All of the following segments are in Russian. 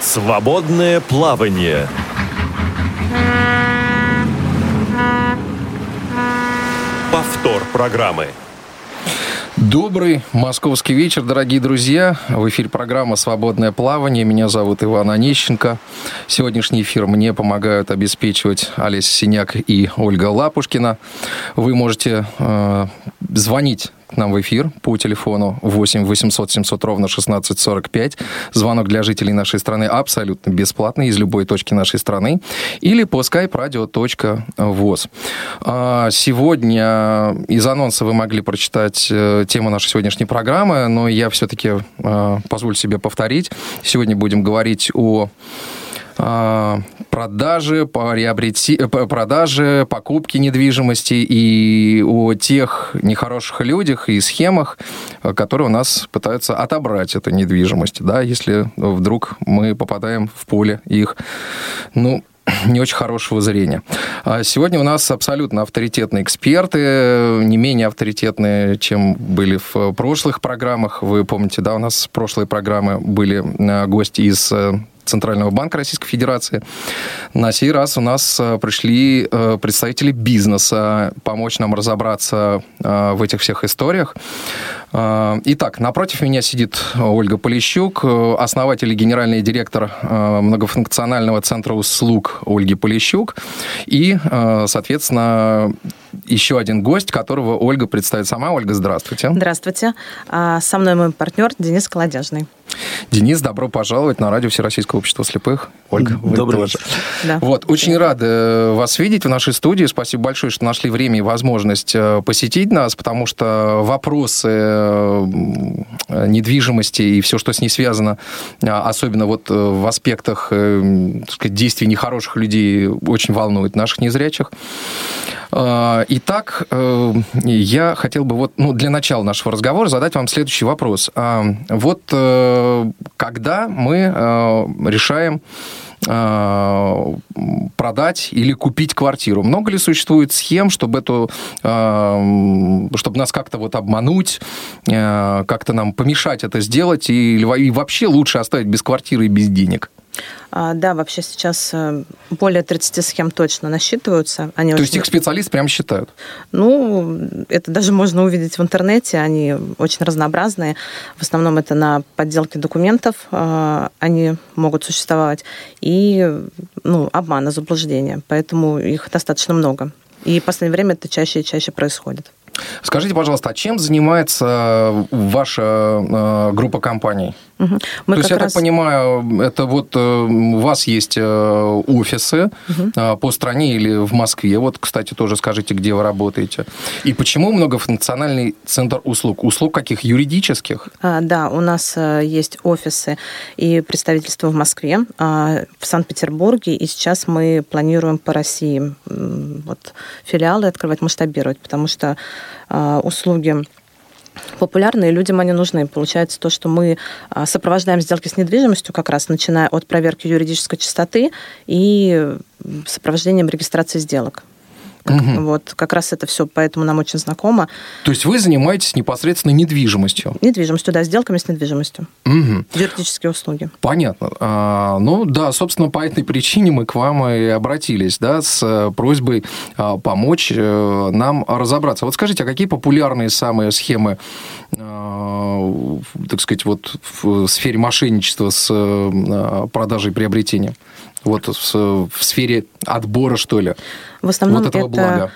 Свободное плавание. Повтор программы. Добрый московский вечер, дорогие друзья. В эфире программа «Свободное плавание». Меня зовут Иван Онищенко. Сегодняшний эфир мне помогают обеспечивать Олеся Синяк и Ольга Лапушкина. Вы можете э, звонить к нам в эфир по телефону 8 800 700 ровно 1645. Звонок для жителей нашей страны абсолютно бесплатный из любой точки нашей страны. Или по skype radio.voz. А, сегодня из анонса вы могли прочитать э, тему нашей сегодняшней программы, но я все-таки э, позволю себе повторить. Сегодня будем говорить о продажи, приобрети, э, продажи, покупки недвижимости и о тех нехороших людях и схемах, э, которые у нас пытаются отобрать эту недвижимость, да, если вдруг мы попадаем в поле их, ну, не очень хорошего зрения. А сегодня у нас абсолютно авторитетные эксперты, не менее авторитетные, чем были в прошлых программах. Вы помните, да, у нас прошлые программы были э, гости из Центрального банка Российской Федерации. На сей раз у нас э, пришли э, представители бизнеса помочь нам разобраться э, в этих всех историях. Итак, напротив меня сидит Ольга Полищук, основатель и генеральный директор многофункционального центра услуг Ольги Полищук. И, соответственно, еще один гость, которого Ольга представит сама. Ольга, здравствуйте. Здравствуйте. А, со мной мой партнер Денис Колодяжный. Денис, добро пожаловать на радио Всероссийского общества слепых. Ольга, вы Добрый тоже. Да. Вот, очень рады э, вас видеть в нашей студии. Спасибо большое, что нашли время и возможность э, посетить нас, потому что вопросы э, недвижимости и все, что с ней связано, особенно вот в аспектах сказать, действий нехороших людей, очень волнует наших незрячих. Итак, я хотел бы вот, ну, для начала нашего разговора задать вам следующий вопрос. Вот когда мы решаем Э, продать или купить квартиру. Много ли существует схем, чтобы эту, э, чтобы нас как-то вот обмануть, э, как-то нам помешать это сделать, и, и вообще лучше оставить без квартиры и без денег? А, да, вообще сейчас э, более 30 схем точно насчитываются. Они То очень... есть их специалисты прям считают? Ну, это даже можно увидеть в интернете. Они очень разнообразные. В основном это на подделке документов а, они могут существовать. И ну, обмана, заблуждения. Поэтому их достаточно много. И в последнее время это чаще и чаще происходит. Скажите, пожалуйста, а чем занимается ваша э, группа компаний? Угу. Мы То есть, я раз... так понимаю, это вот э, у вас есть э, офисы угу. по стране или в Москве. Вот, кстати, тоже скажите, где вы работаете. И почему многофункциональный центр услуг? Услуг каких? Юридических? А, да, у нас есть офисы и представительства в Москве, а, в Санкт-Петербурге, и сейчас мы планируем по России вот, филиалы открывать, масштабировать, потому что а, услуги популярны, и людям они нужны. Получается то, что мы а, сопровождаем сделки с недвижимостью, как раз начиная от проверки юридической чистоты и сопровождением регистрации сделок. Угу. Вот как раз это все, поэтому нам очень знакомо. То есть вы занимаетесь непосредственно недвижимостью? Недвижимостью, да, сделками с недвижимостью. Угу. Юридические услуги. Понятно. А, ну да, собственно, по этой причине мы к вам и обратились, да, с э, просьбой а, помочь а, нам разобраться. Вот скажите, а какие популярные самые схемы, а, так сказать, вот в сфере мошенничества с а, продажей и приобретением? Вот в, в сфере отбора, что ли? В основном вот этого это блага.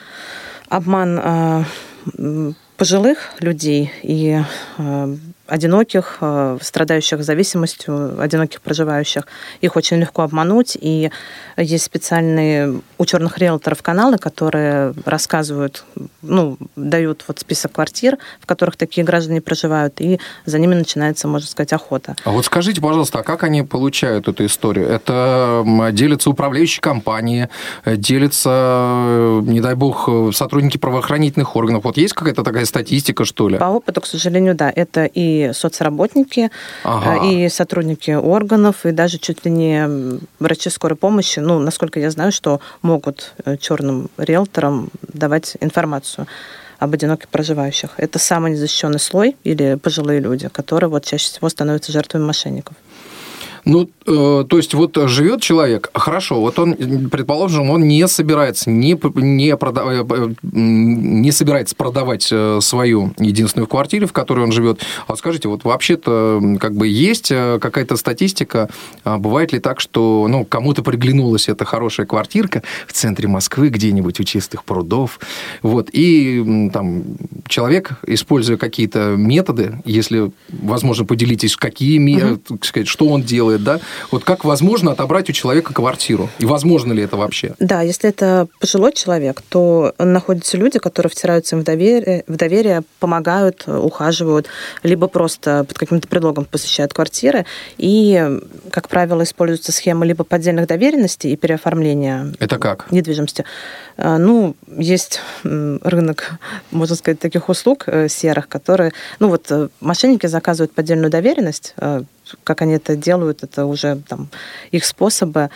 обман э, пожилых людей и э, одиноких, э, страдающих зависимостью, одиноких проживающих. Их очень легко обмануть, и есть специальные у черных риэлторов каналы, которые рассказывают, ну, дают вот список квартир, в которых такие граждане проживают, и за ними начинается, можно сказать, охота. А вот скажите, пожалуйста, а как они получают эту историю? Это делятся управляющие компании, делятся, э, не дай бог, сотрудники правоохранительных органов. Вот есть какая-то такая статистика, что ли? По опыту, к сожалению, да. Это и соцработники, ага. Э, и сотрудники органов, и даже чуть ли не врачи скорой помощи, ну, насколько я знаю, что могут э, черным риэлторам давать информацию. об одиноких проживающих. Это самый незащищенный слой или пожилые люди, которые вот чаще всего становятся жертвами мошенников. Ну, э, то есть вот живет человек, хорошо, вот он, предположим, он не собирается, не, не, прода... Э, не собирается продавать э, свою единственную квартиру, в которой он живет. А вот скажите, вот вообще-то как бы есть какая-то статистика, а бывает ли так, что ну, кому-то приглянулась эта хорошая квартирка в центре Москвы, где-нибудь у чистых прудов, вот, и там человек, используя какие-то методы, если, возможно, поделитесь, какие, угу. сказать, что он делает, делает, да? Вот как возможно отобрать у человека квартиру? И возможно ли это вообще? Да, если это пожилой человек, то находятся люди, которые втираются им в доверие, в доверие помогают, ухаживают, либо просто под каким-то предлогом посещают квартиры. И, как правило, используется схема либо поддельных доверенностей и переоформления это как? недвижимости. А, ну, есть рынок, можно сказать, таких услуг э, серых, которые... Ну, вот э, мошенники заказывают поддельную доверенность, э, как они это делают, это уже там их способы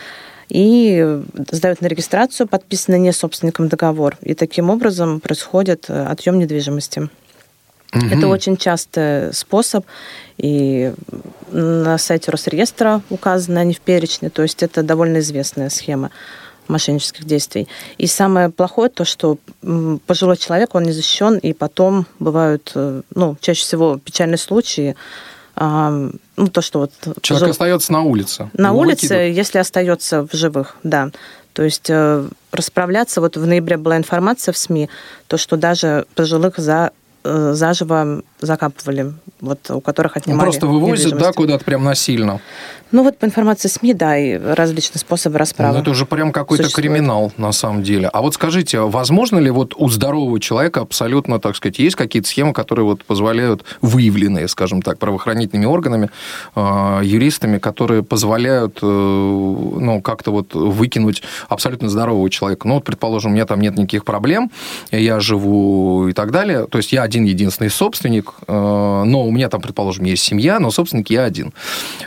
и сдают на регистрацию подписанный не собственником договор. И таким образом происходит отъем недвижимости. Угу. Это очень частый способ, и на сайте Росреестра указаны они в перечне, то есть это довольно известная схема мошеннических действий. И самое плохое то, что пожилой человек, он не защищен, и потом бывают, э, ну, чаще всего печальные случаи, ну, то, что вот... Человек жив... остается на улице. На улице, выкидывают. если остается в живых, да. То есть э, расправляться, вот в ноябре была информация в СМИ, то, что даже пожилых за заживо закапывали, вот у которых отнимали. Ну, просто вывозят, да, куда-то прям насильно. Ну вот по информации СМИ, да, и различные способы расправы. Ну это уже прям какой-то криминал на самом деле. А вот скажите, возможно ли вот у здорового человека абсолютно, так сказать, есть какие-то схемы, которые вот позволяют, выявленные, скажем так, правоохранительными органами, э, юристами, которые позволяют, э, ну, как-то вот выкинуть абсолютно здорового человека? Ну вот, предположим, у меня там нет никаких проблем, я живу и так далее, то есть я один единственный собственник, э, но у меня там, предположим, есть семья, но собственник я один.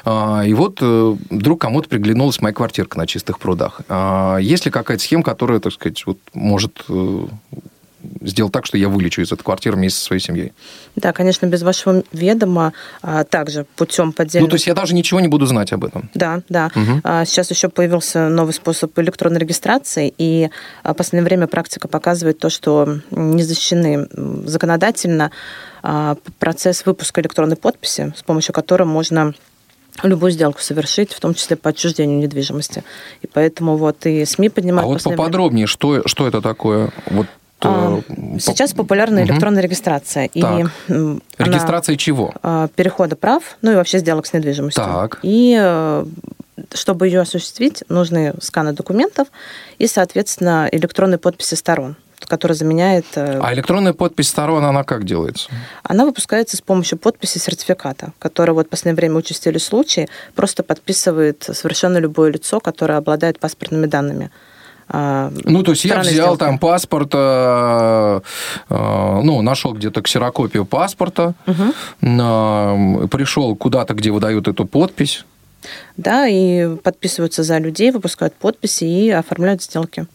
И вот э, вдруг кому-то приглянулась моя квартирка на чистых прудах. А есть ли какая-то схема, которая, так сказать, вот может сделать так, что я вылечу из этой квартиры вместе со своей семьей. Да, конечно, без вашего ведома, а также путем поддельного... Ну, то есть я даже ничего не буду знать об этом? Да, да. Угу. Сейчас еще появился новый способ электронной регистрации, и в последнее время практика показывает то, что не защищены законодательно а, процесс выпуска электронной подписи, с помощью которой можно любую сделку совершить, в том числе по отчуждению недвижимости. И поэтому вот и СМИ поднимают... А вот поподробнее, что, что это такое? Вот а, э, Сейчас популярна электронная угу. регистрация. Так. И регистрация она, чего? А, перехода прав, ну и вообще сделок с недвижимостью. Так. И э, чтобы ее осуществить, нужны сканы документов и, соответственно, электронные подписи сторон который заменяет... Э, а электронная подпись сторон, она как делается? Она выпускается с помощью подписи сертификата, который вот в последнее время участили случаи, просто подписывает совершенно любое лицо, которое обладает паспортными данными. А, ну, то есть я взял сделки. там паспорт, э, э, ну, нашел где-то ксерокопию паспорта, угу. пришел куда-то, где выдают эту подпись. Да, и подписываются за людей, выпускают подписи и оформляют сделки.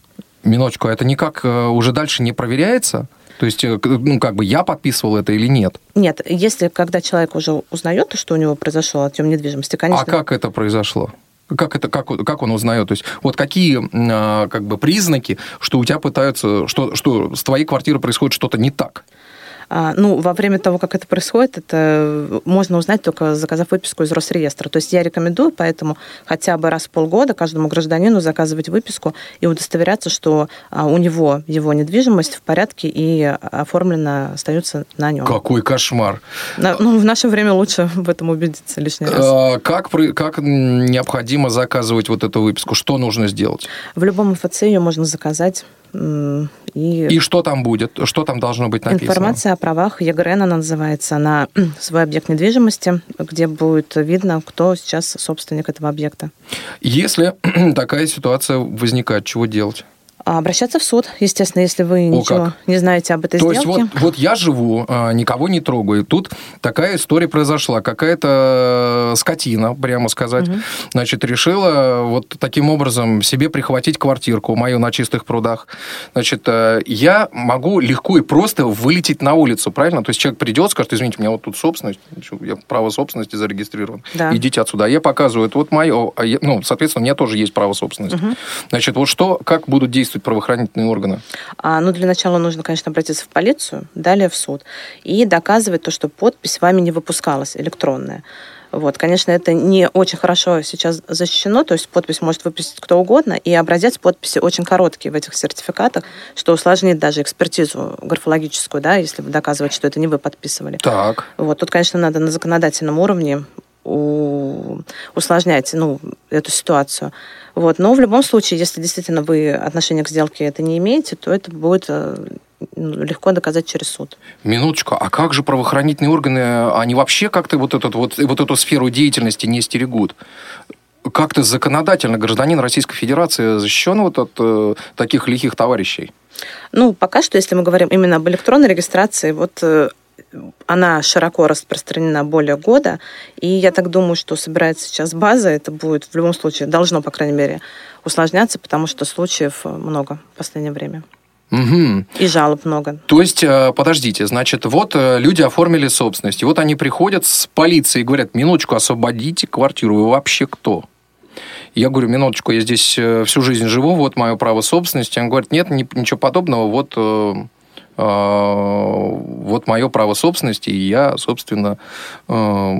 Минуточку, это никак э, уже дальше не проверяется? То есть, ну, как бы я подписывал это или нет? Нет, если когда человек уже узнает, что у него произошел отъем недвижимости, конечно. А как это произошло? Как, это, как, как он узнает? То есть, вот какие а, как бы, признаки, что у тебя пытаются, что, что с твоей квартирой происходит что-то не так? А, ну, во время того, как это происходит, это можно узнать только заказав выписку из Росреестра. То есть я рекомендую поэтому хотя бы раз в полгода каждому гражданину заказывать выписку и удостоверяться, что а, у него его недвижимость в порядке и оформлена остается на нем. Какой кошмар! Ну, в наше время лучше в этом убедиться лишний раз. А, как, как необходимо заказывать вот эту выписку? Что нужно сделать? В любом МФЦ ее можно заказать и, и что там будет? Что там должно быть написано? Информация о правах ЕГРН, она называется, на свой объект недвижимости, где будет видно, кто сейчас собственник этого объекта. Если такая ситуация возникает, чего делать? А Обращаться в суд, естественно, если вы О, ничего как. не знаете об этой То есть сделке. вот, вот я живу, а, никого не трогаю. Тут такая история произошла. Какая-то скотина, прямо сказать, значит, решила вот таким образом себе прихватить квартирку мою на чистых прудах. Значит, э, я могу легко и просто вылететь на улицу, правильно? То есть человек придет, скажет, извините, у меня вот тут собственность, я право собственности зарегистрирован. Да. Идите отсюда. А я показываю, это вот мое, ну, соответственно, у меня тоже есть право собственности. Значит, вот что, как будут действовать правоохранительные органы? А, ну, для начала нужно, конечно, обратиться в полицию, далее в суд. И доказывать то, что подпись вами не выпускалась, электронная. Вот, конечно, это не очень хорошо сейчас защищено, то есть подпись может выпустить кто угодно, и образец подписи очень короткий в этих сертификатах, что усложнит даже экспертизу графологическую, да, если вы доказываете, что это не вы подписывали. Так. Вот, тут, конечно, надо на законодательном уровне у- усложнять ну, эту ситуацию. Вот. Но в любом случае, если действительно вы отношения к сделке это не имеете, то это будет э, ну, легко доказать через суд. Минуточку, а как же правоохранительные органы, они вообще как-то вот, этот, вот, вот эту сферу деятельности не стерегут? Как-то законодательно гражданин Российской Федерации защищен вот от э, таких лихих товарищей? Ну, пока что, если мы говорим именно об электронной регистрации, вот э, она широко распространена более года, и я так думаю, что собирается сейчас база, это будет в любом случае, должно, по крайней мере, усложняться, потому что случаев э, много в последнее время. Мгм. И жалоб много. То есть, э, подождите, значит, вот э, люди оформили собственность, и вот они приходят с полицией и говорят, минуточку, освободите квартиру, вы вообще кто? Я говорю, минуточку, я здесь всю жизнь живу, вот мое право собственности. Он говорит, нет, ни- ничего подобного, вот, вот мое право собственности, и я, собственно, э,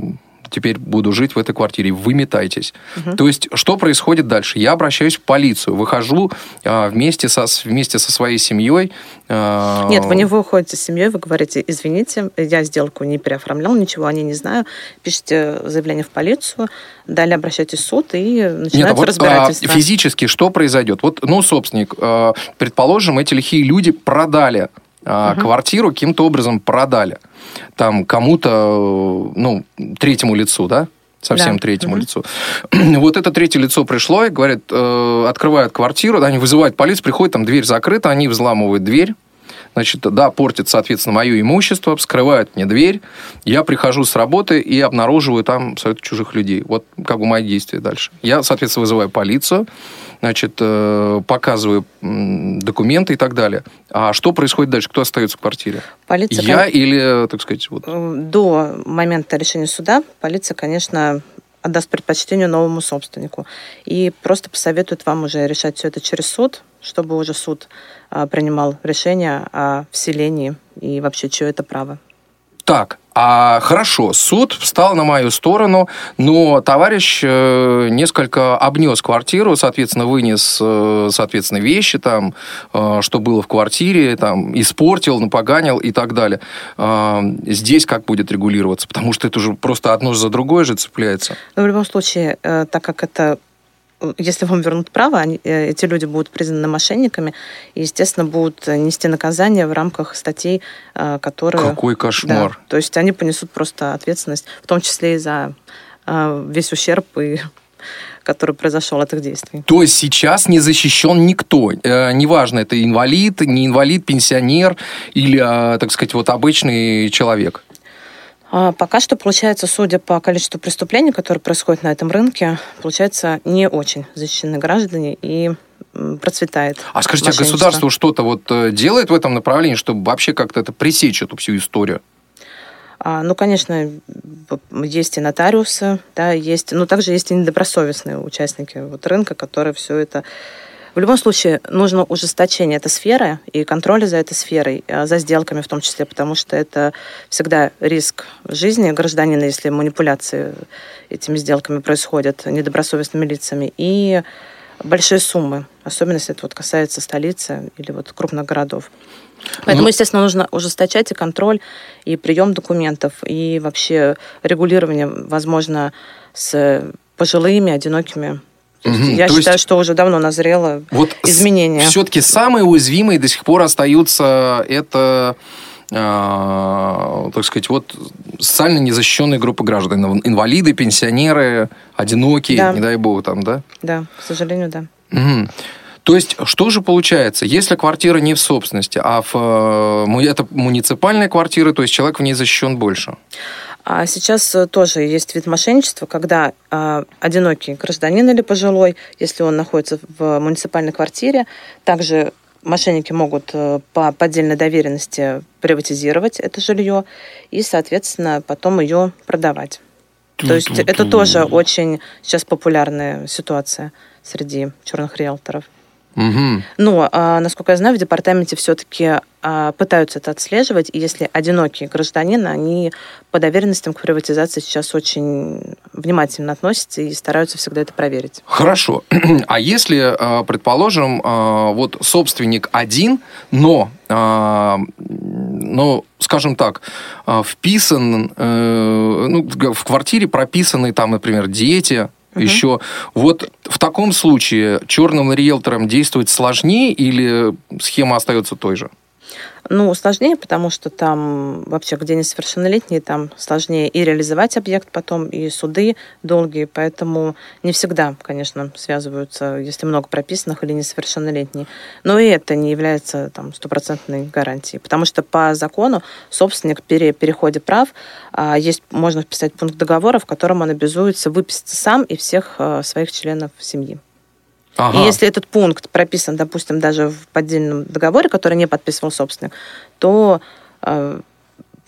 теперь буду жить в этой квартире. Вы метайтесь. То есть, что происходит дальше? Я обращаюсь в полицию, выхожу э, вместе, со, вместе со своей семьей. Нет, вы не выходите с семьей, вы говорите, извините, я сделку не переоформлял, ничего о ней не знаю. Пишите заявление в полицию, далее обращайтесь в суд и начинается Нет, а вот разбирательство. а, физически что произойдет? Вот, ну, собственник, предположим, эти лихие люди продали а, квартиру, каким-то образом продали. Там кому-то, э, ну, третьему лицу, да? Совсем Да. третьему лицу. Вот это третье лицо пришло и говорит, э, открывают квартиру, да, они вызывают полицию, приходят, там дверь закрыта, они взламывают дверь, Значит, да, портит, соответственно, мое имущество, вскрывают мне дверь. Я прихожу с работы и обнаруживаю там абсолютно чужих людей. Вот как бы мои действия дальше. Я, соответственно, вызываю полицию, значит, э, показываю документы и так далее. А что происходит дальше? Кто остается в квартире? Полиция, Я или, так сказать, вот... Э, До момента решения суда полиция, конечно, отдаст предпочтение новому собственнику. И просто посоветует вам уже решать все это через суд, чтобы уже суд а, принимал решение о вселении и вообще, чье это право. Так, а хорошо, суд встал на мою сторону, но товарищ э, несколько обнес квартиру, соответственно, вынес, э, соответственно, вещи там, э, что было в квартире, там, испортил, напоганил и так далее. Э, здесь как будет регулироваться? Потому что это уже просто одно за другое же цепляется. Но в любом случае, так как это если вам вернут право, они, э, эти люди будут признаны мошенниками и, естественно, будут нести наказание в рамках статей, э, которые... Какой кошмар. Да, то есть они понесут просто ответственность, в том числе и за э, весь ущерб, и, который произошел от их действий. То есть сейчас не защищен никто. Э, неважно, это инвалид, не инвалид, пенсионер или, э, так сказать, вот обычный человек. А Пока что, получается, судя по количеству преступлений, которые происходят на этом рынке, получается, не очень защищены граждане и процветает. А скажите, а государство что-то вот э, делает в этом направлении, чтобы вообще как-то это пресечь эту всю историю? А, ну, конечно, есть и нотариусы, да, есть, но также есть и недобросовестные участники вот рынка, которые все это... В любом случае, нужно ужесточение этой сферы и контроля за этой сферой, а, за сделками в том числе, потому что это всегда риск жизни гражданина, если манипуляции этими сделками происходят недобросовестными лицами, и большие суммы, особенно если это вот касается столицы или вот крупных городов. Поэтому, Ну- естественно, нужно ужесточать и контроль, и прием документов, и вообще регулирование, возможно, с пожилыми, одинокими. То есть Мгм. Я То считаю, есть- что уже давно назрело Вот изменения. Все-таки самые уязвимые до сих пор остаются это, э, так сказать, вот социально незащищенные группы граждан. Инвалиды, пенсионеры, одинокие, Да. не дай бог там, да? Да, к сожалению, да. Мгм. То есть, что же получается, если квартира не в собственности, а в, э, это муниципальная квартира, то есть человек в ней защищен больше? А сейчас э, тоже есть вид мошенничества, когда э, одинокий гражданин или пожилой, если он находится в муниципальной квартире, также мошенники могут э, по поддельной доверенности приватизировать это жилье и, соответственно, потом ее продавать. То есть это тоже очень сейчас популярная ситуация среди черных риэлторов. Угу. Но, а, насколько я знаю, в департаменте все-таки а, пытаются это отслеживать, и если одинокие гражданины, они по доверенностям к приватизации сейчас очень внимательно относятся и стараются всегда это проверить. Хорошо. А если, а, предположим, вот собственник один, но, но скажем так, вписан, э, ну, в квартире прописаны там, например, дети, угу. еще. Вот в таком случае черным риэлторам действовать сложнее или схема остается той же? Ну, сложнее, потому что там вообще, где несовершеннолетние, там сложнее и реализовать объект потом, и суды долгие, поэтому не всегда, конечно, связываются, если много прописанных или несовершеннолетние. Но и это не является там стопроцентной гарантией, потому что по закону собственник при переходе прав а, есть, можно вписать пункт договора, в котором он обязуется выписать сам и всех а, своих членов семьи. Ага. И если этот пункт прописан, допустим, даже в поддельном договоре, который не подписывал собственник, то, э,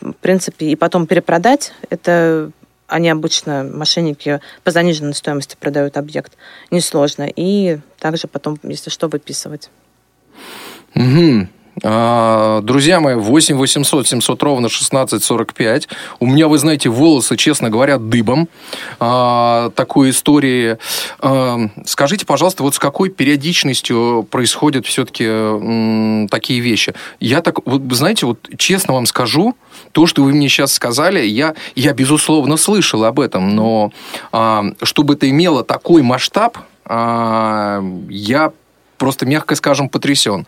в принципе, и потом перепродать, это они обычно, мошенники, по заниженной стоимости продают объект. Несложно. И также потом, если что, выписывать. Угу. А, друзья мои, 8 800 700 ровно 16 45. У меня, вы знаете, волосы, честно говоря, дыбом. А, такой истории. А, скажите, пожалуйста, вот с какой периодичностью происходят все-таки такие вещи? Я так, вот, знаете, вот честно вам скажу, то, что вы мне сейчас сказали, я, я безусловно, слышал об этом, но чтобы это имело такой масштаб, я просто, мягко скажем, потрясен.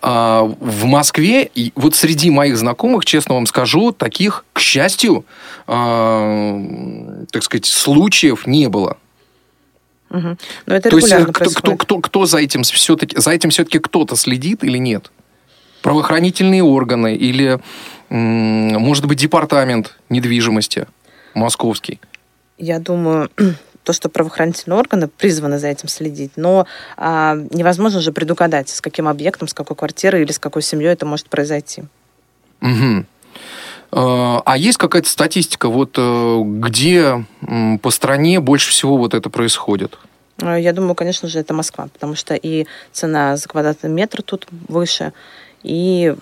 А, в Москве, вот среди моих знакомых, честно вам скажу, таких, к счастью, а, так сказать, случаев не было. Угу. Но это То есть э, кто, кто, кто, кто за этим все-таки, за этим все-таки кто-то следит или нет? Правоохранительные органы или, может быть, департамент недвижимости московский? Я думаю, то, что правоохранительные органы призваны за этим следить, но а, невозможно же предугадать, с каким объектом, с какой квартирой или с какой семьей это может произойти. Угу. А есть какая-то статистика, вот э, где по стране больше всего вот это происходит? А, я думаю, конечно же, это Москва, потому что и цена за квадратный метр тут выше, и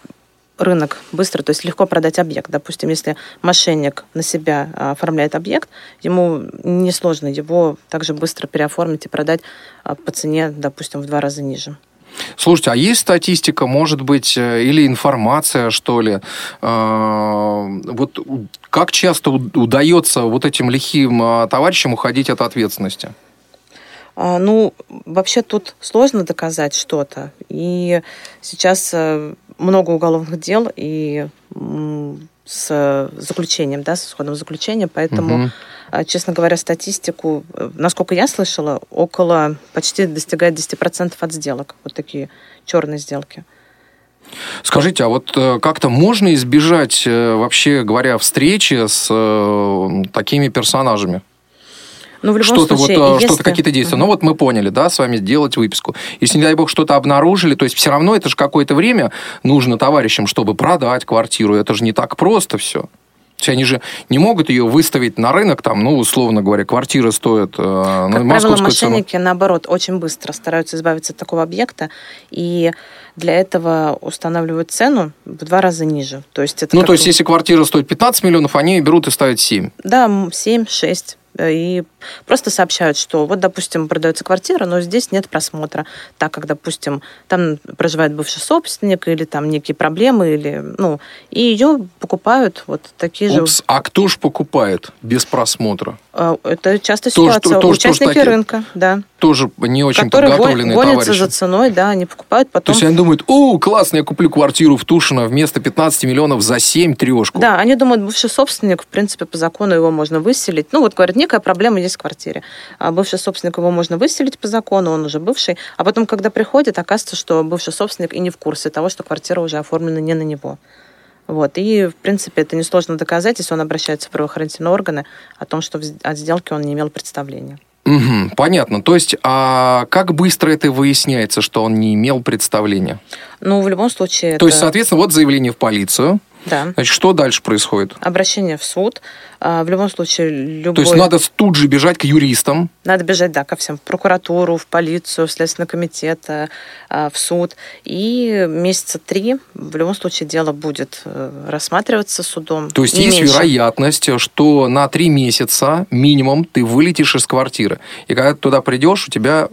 рынок быстро, то есть легко продать объект. Допустим, если мошенник на себя а, оформляет объект, ему несложно его также быстро переоформить и продать а, по цене, допустим, в два раза ниже. Слушайте, а есть статистика, может быть, э, или информация, что ли? А, вот как часто удается вот этим лихим товарищам уходить от ответственности? Ну, вообще тут сложно доказать что-то. И сейчас э, много уголовных дел и с заключением, да, с исходом заключения, поэтому, угу. честно говоря, статистику, э, насколько я слышала, около почти достигает 10% от сделок, вот такие черные сделки. Скажите, а вот э, как-то можно избежать, э, вообще говоря, встречи с такими персонажами? Ну, в любом что-то случае, вот, если... что-то какие-то действия. Угу. Ну, вот мы поняли, да, с вами сделать выписку. Если, не дай бог, что-то обнаружили, то есть все равно это же какое-то время нужно товарищам, чтобы продать квартиру. Это же не так просто все. То есть они же не могут ее выставить на рынок, там, ну, условно говоря, квартира стоит э, как на правило, мошенники, цену. наоборот, очень быстро стараются избавиться от такого объекта, и для этого устанавливают цену в два раза ниже. То есть это ну, то есть, если квартира стоит 15 миллионов, они берут и ставят 7. Да, 7, 6. Э, и просто сообщают, что вот, допустим, продается квартира, но здесь нет просмотра, так как, допустим, там проживает бывший собственник или там некие проблемы, или, ну, и ее покупают вот такие Упс, же... а кто же покупает без просмотра? Э, это часто ситуация. То, что, то, Участники что, рынка, да. Тоже не очень которые подготовленные гонятся товарищи. за ценой, да, они покупают То потом... есть они думают, о, классно, я куплю квартиру в Тушино вместо 15 миллионов за 7 трешку. Да, они думают, бывший собственник, в принципе, по закону его можно выселить. Ну, вот, говорят, некая проблема есть в квартире. А бывший собственник его можно выселить по закону, он уже бывший. А потом, когда приходит, оказывается, что бывший собственник и не в курсе того, что квартира уже оформлена не на него. Вот. И, в принципе, это несложно доказать, если он обращается в правоохранительные органы о том, что от сделки он не имел представления. Мгм, понятно. То есть, а как быстро это выясняется, что он не имел представления? Ну, в любом случае... То есть, это- соответственно, вот заявление в полицию. Да. Значит, что дальше происходит? Обращение в суд. А, В любом случае, любой... То есть надо тут же бежать к юристам. Надо бежать, да, ко всем. В прокуратуру, в полицию, в Следственный комитет, э, а, в суд. И месяца три в любом случае дело будет э, рассматриваться судом. То есть Не есть меньше. вероятность, что на три месяца минимум ты вылетишь из квартиры. И когда ты туда придешь, у тебя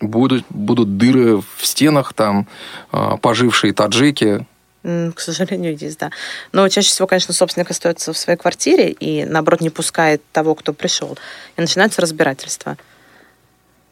будут, будут дыры в стенах, там а, пожившие таджики. К сожалению, есть, да. Но чаще всего, конечно, собственник остается в своей квартире и, наоборот, не пускает того, кто пришел. И начинается разбирательство.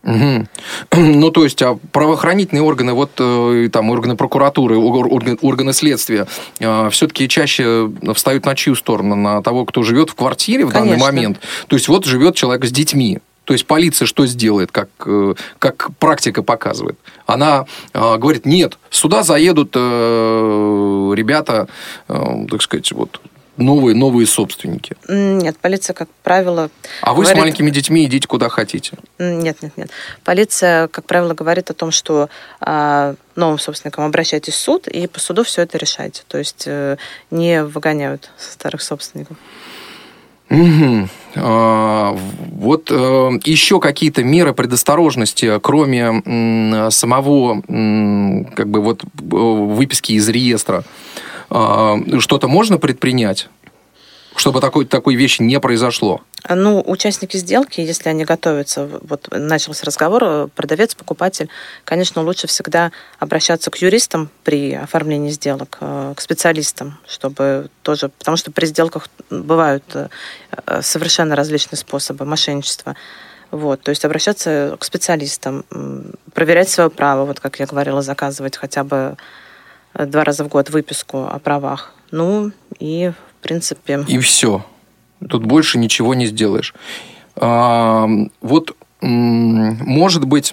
Мгм. Ну, то есть, а правоохранительные органы, вот э, там органы прокуратуры, ор- орган- органы следствия, все-таки чаще встают на чью сторону? На того, кто живет в квартире в данный Конечно. момент. То есть, вот живет человек с детьми. То есть полиция что сделает, как, э, как практика показывает? Она э, говорит, нет, сюда заедут э, ребята, э, так сказать, вот новые, новые собственники. Нет, полиция, как правило... А вы с говорит- маленькими детьми идите куда хотите. Нет, нет, нет. Полиция, как правило, говорит о том, что а, новым собственникам обращайтесь в суд, и по суду все это решайте. То есть э, не выгоняют старых собственников. А, Вот э, еще какие-то меры предосторожности, кроме самого как бы вот э, выписки из реестра, а, что-то можно предпринять, чтобы такой, такой вещи не произошло? Ну, участники сделки, если они готовятся, вот начался разговор, продавец, покупатель, конечно, лучше всегда обращаться к юристам при оформлении сделок, э, к специалистам, чтобы тоже, потому что при сделках бывают э, совершенно различные способы мошенничества. Вот, то есть обращаться к специалистам, проверять свое право, вот как я говорила, заказывать хотя бы э, два раза в год выписку о правах. Ну и, принципе, И все. Тут больше ничего не сделаешь. А, Вот, может быть,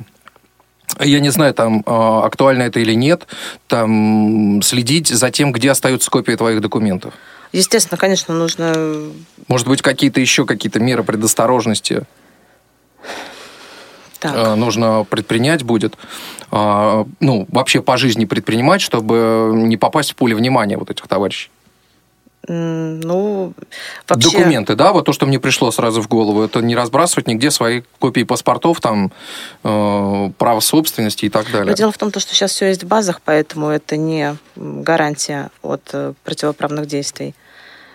я не знаю, там а, актуально это или нет, там следить за тем, где остаются копии твоих документов. естественно, конечно, нужно Может быть, какие-то еще какие-то меры предосторожности так. э, нужно предпринять будет. А, Ну, вообще по жизни предпринимать, чтобы не попасть в поле внимания вот этих товарищей. Ну, вообще... Документы, да, вот то, что мне пришло сразу в голову, это не разбрасывать нигде свои копии паспортов, там, э, право собственности и так Но далее. дело в том, что сейчас все есть в базах, поэтому это не гарантия от э, противоправных действий.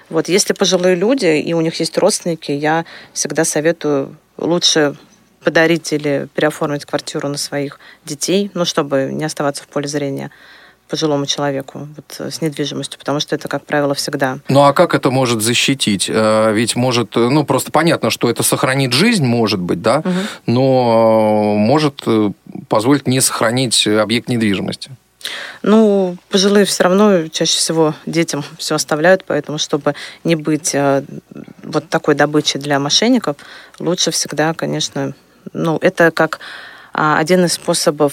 Вот если пожилые люди и у них есть родственники, я всегда советую лучше подарить или переоформить квартиру на своих детей, ну, чтобы не оставаться в поле зрения пожилому человеку вот, э, с недвижимостью, потому что это, как правило, всегда. Ну а как это может защитить? Э, Ведь может, э, ну просто понятно, что это сохранит жизнь, может быть, да, Мгм. но может позволить не сохранить объект недвижимости. Ну, пожилые все равно чаще всего детям все оставляют, поэтому, чтобы не быть вот такой добычей для мошенников, лучше всегда, конечно, ну, это как а, один из способов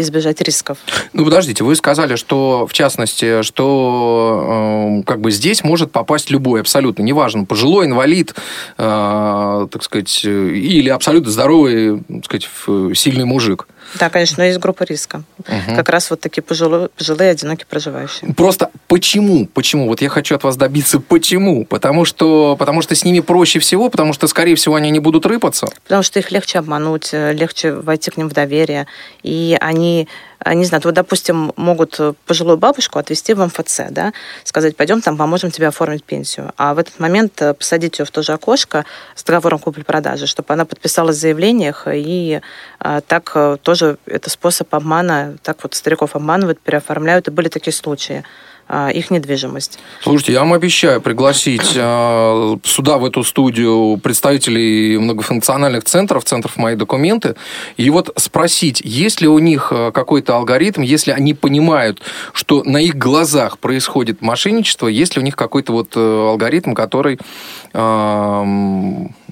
избежать рисков. Ну, подождите, вы сказали, что, в частности, что э, как бы здесь может попасть любой, абсолютно, неважно, пожилой, инвалид, э, так сказать, э, или абсолютно здоровый, так сказать, сильный мужик. Да, конечно, но есть группа риска. Мгм. Как раз вот такие пожилые, пожилые одинокие проживающие. Просто почему? Почему? Вот я хочу от вас добиться почему? Потому что, потому что с ними проще всего, потому что, скорее всего, они не будут рыпаться. Потому что их легче обмануть, э, легче войти к ним в доверие. И они, не знаю, вот, допустим, могут э, пожилую бабушку отвезти в МФЦ, да, сказать, пойдем там, поможем тебе оформить пенсию. А в этот момент э, посадить ее в то же окошко с договором купли-продажи, чтобы она подписалась в заявлениях, и э, так э, тоже это способ обмана, так вот стариков обманывают, переоформляют, и были такие случаи. А, их недвижимость. Слушайте, я вам обещаю пригласить э, сюда, в эту студию, представителей многофункциональных центров, центров «Мои документы», и вот спросить, есть ли у них э, какой-то алгоритм, если они понимают, что на их глазах происходит мошенничество, есть ли у них какой-то вот э, алгоритм, который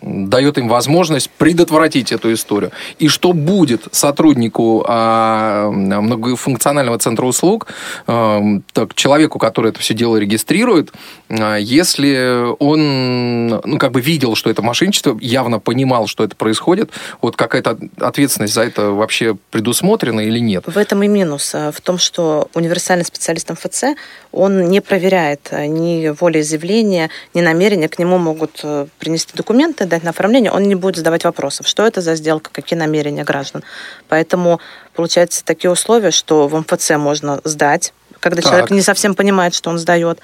дает им возможность предотвратить эту историю. И что будет сотруднику а, многофункционального центра услуг, а, так, человеку, который это все дело регистрирует, а, если он ну, как бы видел, что это мошенничество, явно понимал, что это происходит, вот какая-то ответственность за это вообще предусмотрена или нет? В этом и минус. В том, что универсальный специалист МФЦ, он не проверяет ни волеизъявления, ни намерения. К нему могут принести документы, дать на оформление, он не будет задавать вопросов, что это за сделка, какие намерения граждан. Поэтому получается такие условия, что в МФЦ можно сдать, когда так. человек не совсем понимает, что он сдает.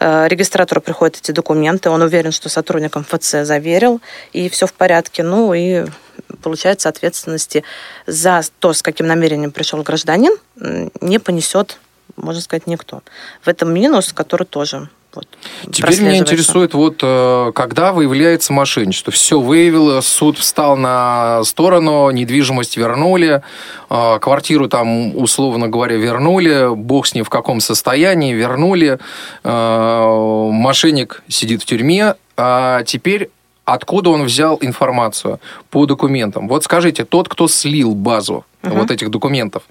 Э, регистратору приходят эти документы, он уверен, что сотрудник МФЦ заверил, и все в порядке. Ну и получается ответственности за то, с каким намерением пришел гражданин, не понесет, можно сказать, никто. В этом минус, который тоже вот, Теперь меня интересует, вот э, когда выявляется мошенничество. Все выявило, суд встал на сторону, недвижимость вернули, э, квартиру там, условно говоря, вернули, бог с ним в каком состоянии, вернули, э, мошенник сидит в тюрьме, а теперь откуда он взял информацию по документам. Вот скажите, тот, кто слил базу uh-huh. вот этих документов,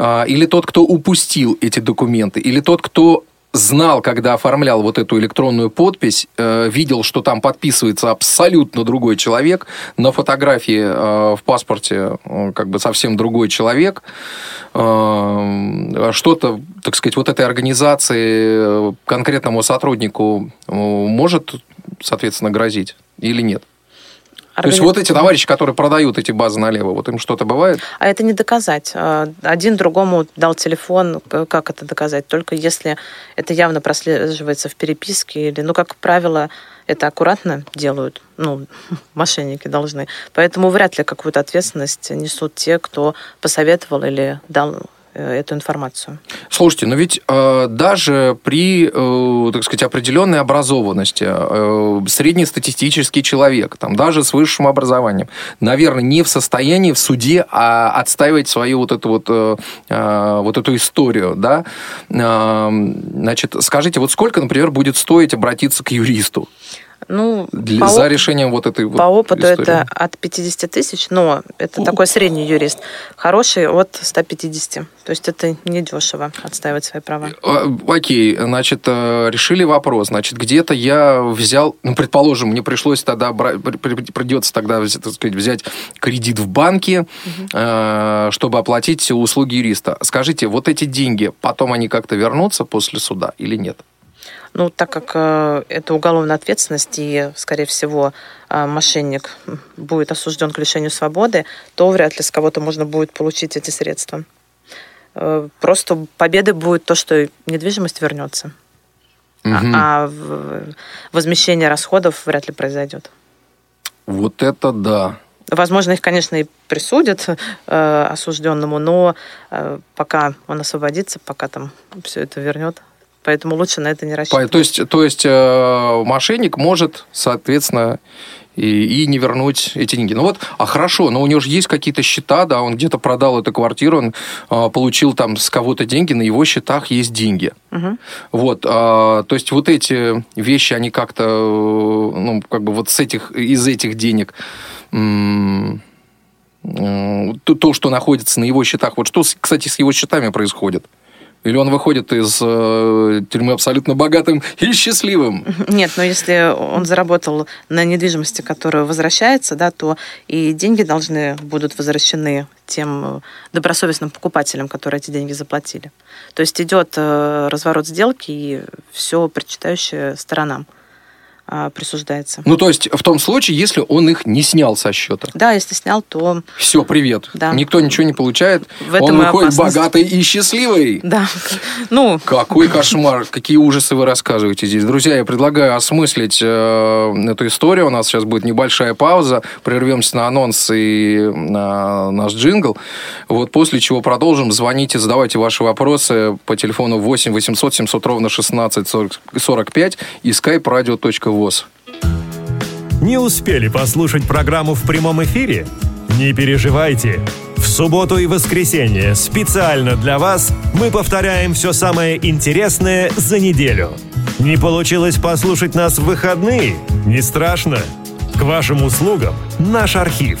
или тот, кто упустил эти документы, или тот, кто знал, когда оформлял вот эту электронную подпись, э, видел, что там подписывается абсолютно другой человек, на фотографии э, в паспорте э, как бы совсем другой человек, что-то, так сказать, вот этой организации конкретному сотруднику может, соответственно, грозить или нет? То есть вот эти товарищи, которые продают эти базы налево, вот им что-то бывает? А это не доказать. А, один другому дал телефон, как это доказать? Только если это явно прослеживается в переписке или, ну, как правило, это аккуратно делают, ну, мошенники должны. Поэтому вряд ли какую-то ответственность несут те, кто посоветовал или дал эту информацию. Слушайте, но ведь э, даже при, э, так сказать, определенной образованности э, среднестатистический человек, там, даже с высшим образованием, наверное, не в состоянии в суде а, отстаивать свою вот эту вот, э, э, вот эту историю, да? Э, значит, скажите, вот сколько, например, будет стоить обратиться к юристу? Ну, Для, за оп... решением вот этой По вот опыту истории. это от 50 тысяч, но это У. такой средний юрист. Хороший от 150. То есть это недешево отстаивать свои права. Э, окей, значит, э, решили вопрос. Значит, где-то я взял, ну, предположим, мне пришлось тогда, придется тогда, так сказать, взять кредит в банке, угу. чтобы оплатить услуги юриста. Скажите, вот эти деньги, потом они как-то вернутся после суда или нет? Ну, так как э, это уголовная ответственность, и, скорее всего, э, мошенник будет осужден к лишению свободы, то вряд ли с кого-то можно будет получить эти средства. Э, просто победой будет то, что недвижимость вернется. Угу. А, а возмещение расходов вряд ли произойдет. Вот это да. Возможно, их, конечно, и присудят э, осужденному, но э, пока он освободится, пока там все это вернет, Поэтому лучше на это не рассчитывать. То есть, то есть э, мошенник может, соответственно, и, и не вернуть эти деньги. Ну вот, а хорошо, но у него же есть какие-то счета, да, он где-то продал эту квартиру, он э, получил там с кого-то деньги, на его счетах есть деньги. Угу. Вот, э, то есть вот эти вещи, они как-то, ну, как бы вот с этих, из этих денег то, что находится на его счетах. Вот что, кстати, с его счетами происходит? Или он выходит из э, тюрьмы абсолютно богатым и счастливым? Нет, но если он заработал на недвижимости, которая возвращается, да, то и деньги должны будут возвращены тем э, добросовестным покупателям, которые эти деньги заплатили. То есть идет э, разворот сделки и все причитающее сторонам. А, присуждается. Ну, то есть в том случае, если он их не снял со счета. Да, если снял, то... Все, привет. Да. Никто ничего не получает. В этом он выходит опасность. богатый и счастливый. Да, ну, Какой кошмар, какие ужасы вы рассказываете здесь. Друзья, я предлагаю осмыслить э, эту историю. У нас сейчас будет небольшая пауза. Прервемся на анонс и на наш джингл. Вот после чего продолжим. Звоните, задавайте ваши вопросы по телефону 8 800 700 ровно 16 45 и skype radio.voz. Не успели послушать программу в прямом эфире? Не переживайте. В субботу и воскресенье специально для вас мы повторяем все самое интересное за неделю. Не получилось послушать нас в выходные? Не страшно. К вашим услугам наш архив.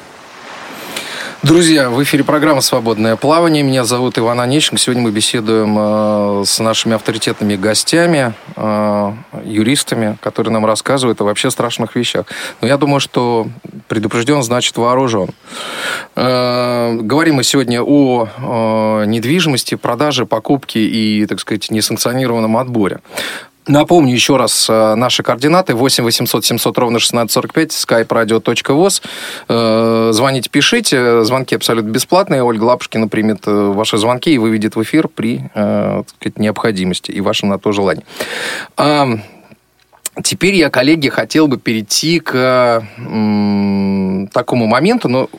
Друзья, в эфире программа «Свободное плавание». Меня зовут Иван Онищенко. Сегодня мы беседуем э, с нашими авторитетными гостями, э, юристами, которые нам рассказывают о вообще страшных вещах. Но я думаю, что предупрежден, значит вооружен. Э, говорим мы сегодня о недвижимости, продаже, покупке и, так сказать, несанкционированном отборе. Напомню еще раз э, наши координаты 8 800 700 ровно 1645 skype radio.voz. Э, Звоните, пишите. Звонки абсолютно бесплатные. Ольга Лапушкина примет э, ваши звонки и выведет в эфир при сказать, необходимости и вашем на то желании. Теперь я, коллеги, хотел бы перейти к такому моменту, ну,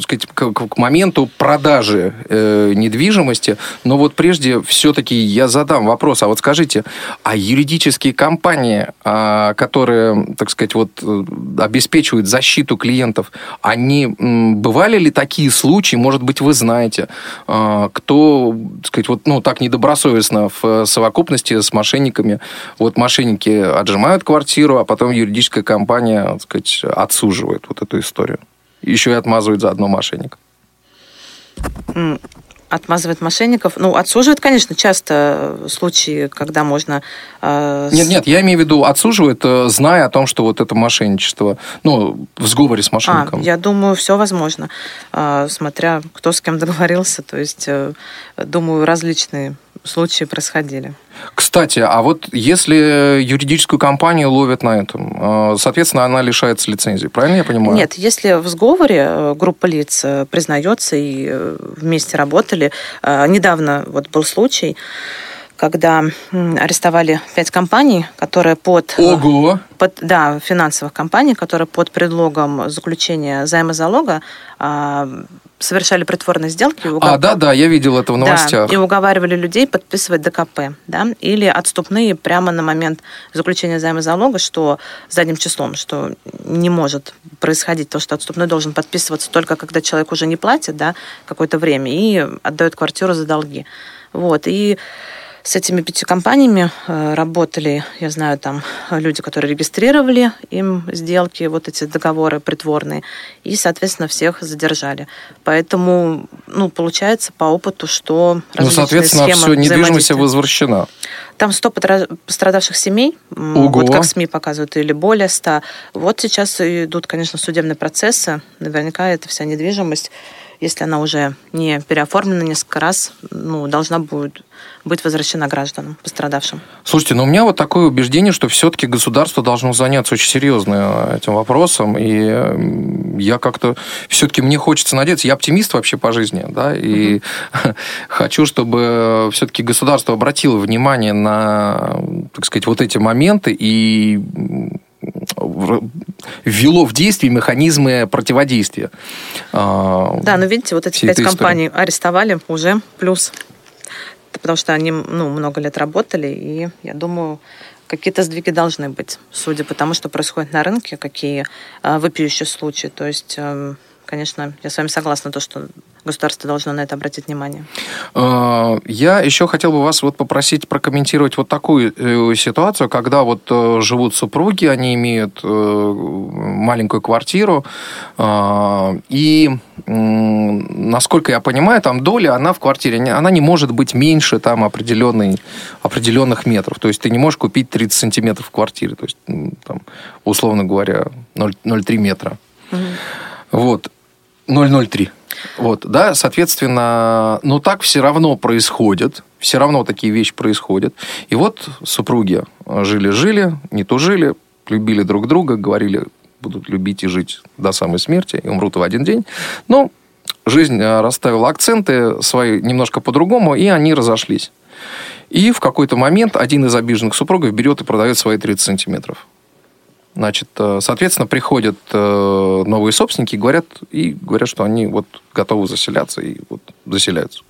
сказать, к, к- к моменту продажи э, недвижимости. Но вот прежде все-таки я задам вопрос. А вот скажите, а юридические компании, а, которые, так сказать, вот э, обеспечивают защиту клиентов, они м, бывали ли такие случаи, может быть, вы знаете, а, кто, так сказать, вот, ну, так недобросовестно в э, совокупности с мошенниками, вот мошенники отжимают квартиру, а потом юридическая компания, так сказать, отсуживает вот эту историю. Еще и отмазывает заодно мошенника. м, отмазывает мошенников. Ну, отсуживает, конечно, часто э, случаи, когда можно... э, Нет, нет, я имею в виду, отсуживает, э, зная о том, что вот это мошенничество, ну, в сговоре с А, мошенником. я думаю, все возможно, А, смотря кто с кем договорился. То есть, э, думаю, различные случаи происходили. Кстати, а вот если юридическую компанию ловят на этом, э, соответственно, она лишается лицензии, правильно я понимаю? Нет, если в сговоре э, группа лиц э, признается и вместе работали, недавно вот был случай, когда арестовали пять компаний, которые под, Ого! под да, финансовых компаний, которые под предлогом заключения займа залога а, совершали притворные сделки. А, угов- да-да, я видел это в новостях. Да, и уговаривали людей подписывать ДКП, да, или отступные прямо на момент заключения займа залога, что задним числом, что не может происходить то, что отступной должен подписываться только когда человек уже не платит, да, какое-то время и отдает квартиру за долги. Вот, и с этими пятью компаниями э, работали, я знаю, там люди, которые регистрировали им сделки, вот эти договоры притворные, и, соответственно, всех задержали. Поэтому, ну, получается по опыту, что Ну, соответственно, все, недвижимость возвращена. Там 100 потра- пострадавших семей, Ого. вот как СМИ показывают, или более 100. Вот сейчас идут, конечно, судебные процессы. Наверняка эта вся недвижимость, если она уже не переоформлена несколько раз, ну, должна будет быть возвращена гражданам, пострадавшим. Слушайте, но у меня вот такое убеждение, что все-таки государство должно заняться очень серьезно этим вопросом, и я как-то все-таки мне хочется надеяться, я оптимист вообще по жизни, да, и хочу, чтобы все-таки государство обратило внимание на, так сказать, вот эти моменты и ввело в действие механизмы противодействия. А, Да, но видите, вот эти пять этой истории. компаний арестовали уже плюс. Потому что они ну, много лет работали, и я думаю, какие-то сдвиги должны быть, судя по тому, что происходит на рынке, какие э, вопиющие случаи. То есть э, конечно, я с вами согласна, то, что государство должно на это обратить внимание. А, я еще хотел бы вас вот попросить прокомментировать вот такую э, ситуацию, когда вот э, живут супруги, они имеют э, маленькую квартиру, и, насколько я понимаю, там доля, она в квартире, она не может быть меньше там определенной, определенных метров. То есть ты не можешь купить 30 сантиметров в квартире, то есть, там, условно говоря, 0,3 метра. Угу. Вот. 003. Вот, да, соответственно, но так все равно происходит, все равно такие вещи происходят. И вот супруги жили-жили, не тужили, любили друг друга, говорили, будут любить и жить до самой смерти, и умрут в один день. Но жизнь э, расставила акценты свои немножко по-другому, и они разошлись. И в какой-то момент один из обиженных супругов берет и продает свои 30 сантиметров. Значит, э, соответственно, приходят э, новые собственники говорят, и говорят, что они вот готовы заселяться и вот заселяются.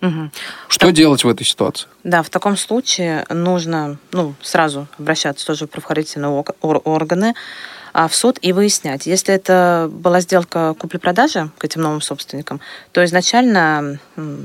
Угу. Что так, делать в этой ситуации? Да, в таком случае нужно ну, сразу обращаться тоже в правоохранительные органы, в суд и выяснять. Если это была сделка купли-продажи к этим новым собственникам, то изначально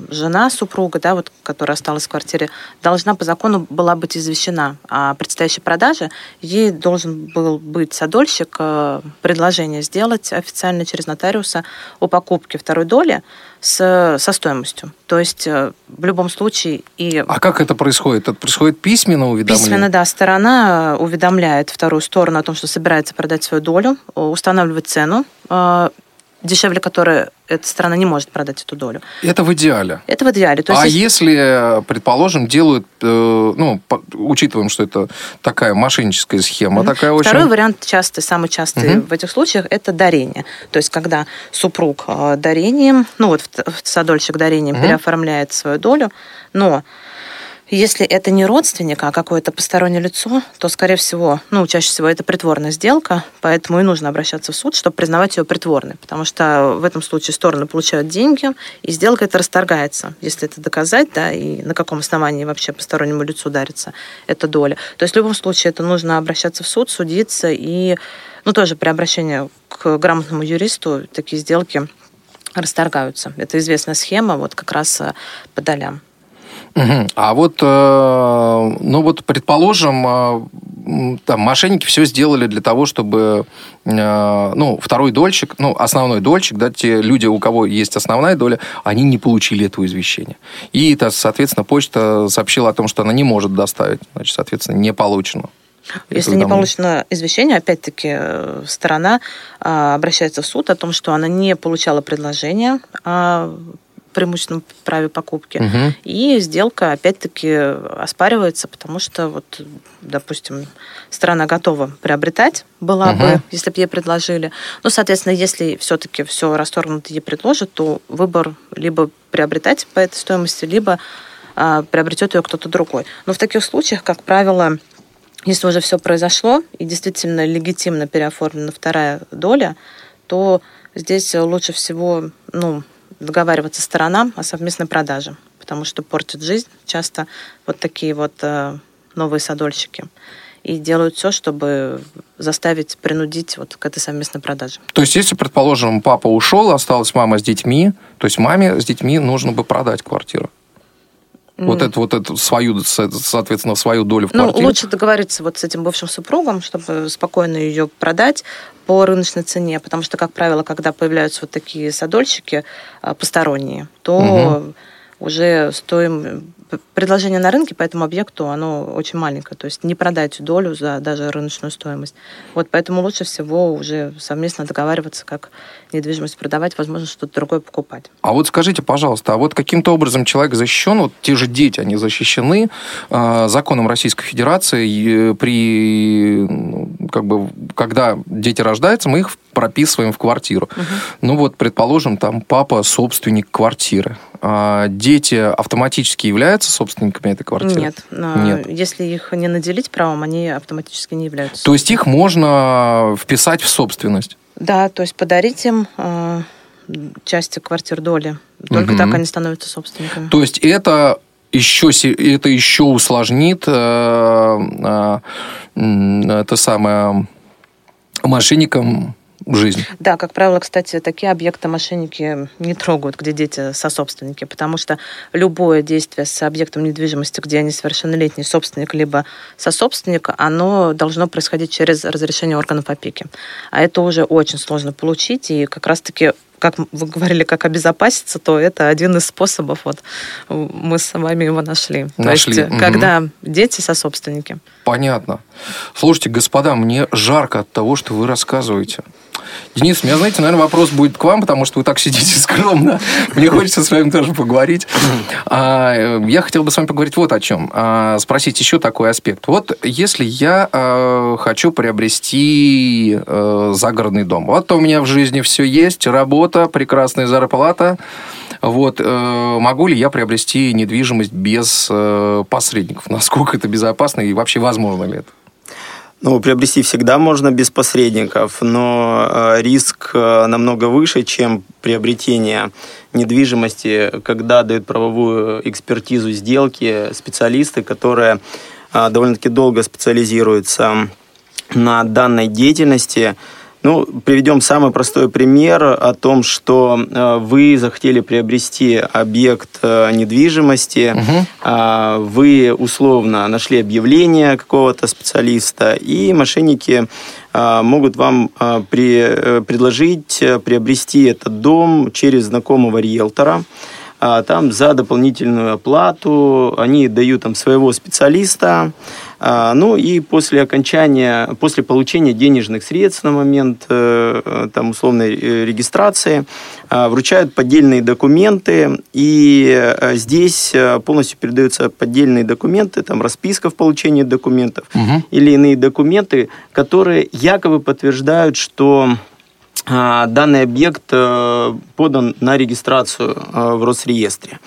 жена супруга, да, вот, которая осталась в квартире, должна по закону была быть извещена о предстоящей продаже. Ей должен был быть садольщик э, предложение сделать официально через нотариуса о покупке второй доли с, со стоимостью. То есть э, в любом случае и... А как это происходит? Это происходит письменно уведомление? Письменно, да. Сторона э, уведомляет вторую сторону о том, что собирается продать свою долю, устанавливает цену, э, дешевле которой эта страна не может продать эту долю. Это в идеале. Это в идеале. То есть, а если, предположим, делают, э, ну, учитываем, что это такая мошенническая схема, угу. такая Второй очень... вариант частый, самый частый угу. в этих случаях, это дарение. То есть, когда супруг э, дарением, ну вот садольщик дарением угу. переоформляет свою долю, но если это не родственник, а какое-то постороннее лицо, то, скорее всего, ну, чаще всего это притворная сделка, поэтому и нужно обращаться в суд, чтобы признавать ее притворной, потому что в этом случае стороны получают деньги, и сделка это расторгается, если это доказать, да, и на каком основании вообще постороннему лицу дарится эта доля. То есть в любом случае это нужно обращаться в суд, судиться, и, ну, тоже при обращении к грамотному юристу такие сделки расторгаются. Это известная схема, вот как раз э, по долям. Угу. А вот, э, ну вот, предположим, э, там мошенники все сделали для того, чтобы, э, ну, второй дольщик, ну, основной дольщик, да, те люди, у кого есть основная доля, они не получили этого извещения. И, это, соответственно, почта сообщила о том, что она не может доставить, значит, соответственно, не получено. Если не получено извещение, опять-таки сторона обращается в суд о том, что она не получала предложение преимущественном праве покупки. Угу. И сделка, опять-таки, оспаривается, потому что, вот, допустим, страна готова приобретать была угу. бы, если бы ей предложили. Ну, соответственно, если все-таки все расторгнуто ей предложат, то выбор либо приобретать по этой стоимости, либо а, приобретет ее кто-то другой. Но в таких случаях, как правило, если уже все произошло и действительно легитимно переоформлена вторая доля, то здесь лучше всего, ну, договариваться сторонам о совместной продаже, потому что портят жизнь часто вот такие вот э, новые садольщики и делают все, чтобы заставить, принудить вот к этой совместной продаже. То есть, если, предположим, папа ушел, осталась мама с детьми, то есть маме с детьми нужно бы продать квартиру? Вот эту вот эту свою, соответственно, свою долю в ну, квартире. Ну, лучше договориться вот с этим бывшим супругом, чтобы спокойно ее продать по рыночной цене, потому что, как правило, когда появляются вот такие садольщики а, посторонние, то угу. уже стоим предложение на рынке по этому объекту, оно очень маленькое, то есть не продать долю за даже рыночную стоимость. Вот поэтому лучше всего уже совместно договариваться, как недвижимость продавать, возможно, что-то другое покупать. А вот скажите, пожалуйста, а вот каким-то образом человек защищен, вот те же дети, они защищены э, законом Российской Федерации при, ну, как бы, когда дети рождаются, мы их прописываем в квартиру. Угу. Ну вот, предположим, там папа собственник квартиры. А дети автоматически являются собственниками этой квартиры? Нет. Нет. Если их не наделить правом, они автоматически не являются. То есть их можно вписать в собственность? Да, то есть подарить им э, части квартир доли. Только угу. так они становятся собственниками. То есть это еще, это еще усложнит э, э, это самое мошенникам жизнь. Да, как правило, кстати, такие объекты мошенники не трогают, где дети сособственники, потому что любое действие с объектом недвижимости, где они совершеннолетний собственник либо сособственник, оно должно происходить через разрешение органов опеки. А это уже очень сложно получить, и как раз-таки как вы говорили, как обезопаситься, то это один из способов. Вот мы с вами его нашли. нашли. То есть, угу. когда дети сособственники. Понятно. Слушайте, господа, мне жарко от того, что вы рассказываете. Денис, у меня, знаете, наверное, вопрос будет к вам, потому что вы так сидите скромно. Мне хочется с вами тоже поговорить. А, я хотел бы с вами поговорить вот о чем. А, спросить еще такой аспект. Вот если я а, хочу приобрести загородный дом. Вот у меня в жизни все есть, работа, прекрасная зарплата. Вот, могу ли я приобрести недвижимость без посредников? Насколько это безопасно и вообще возможно ли это? Ну, приобрести всегда можно без посредников, но э, риск э, намного выше, чем приобретение недвижимости, когда дают правовую экспертизу сделки специалисты, которые э, довольно-таки долго специализируются на данной деятельности, ну, приведем самый простой пример о том, что э, вы захотели приобрести объект э, недвижимости, угу. вы условно нашли объявление какого-то специалиста, и мошенники э, могут вам э, при, э, предложить приобрести этот дом через знакомого риэлтора. А там за дополнительную оплату они дают там своего специалиста, а, ну и после окончания, после получения денежных средств на момент э, там, условной э, регистрации а, вручают поддельные документы, и э, здесь полностью передаются поддельные документы, там расписка в получении документов угу. или иные документы, которые якобы подтверждают, что а, данный объект подан на регистрацию в Росреестре.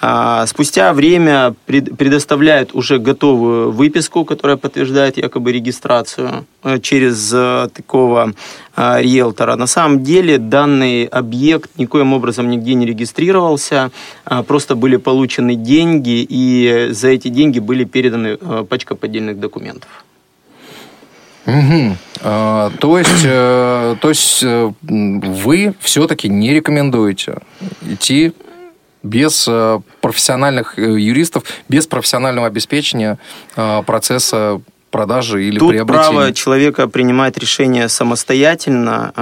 А, спустя время предоставляют уже готовую выписку, которая подтверждает якобы регистрацию э, через э, такого а, риэлтора. На самом деле данный объект никоим образом нигде не регистрировался, а, просто были получены деньги, и за эти деньги были переданы э, пачка поддельных документов. Угу. А, то есть, то есть вы все-таки не рекомендуете идти без э, профессиональных э, юристов, без профессионального обеспечения э, процесса продажи или Тут приобретения. право человека принимать решение самостоятельно.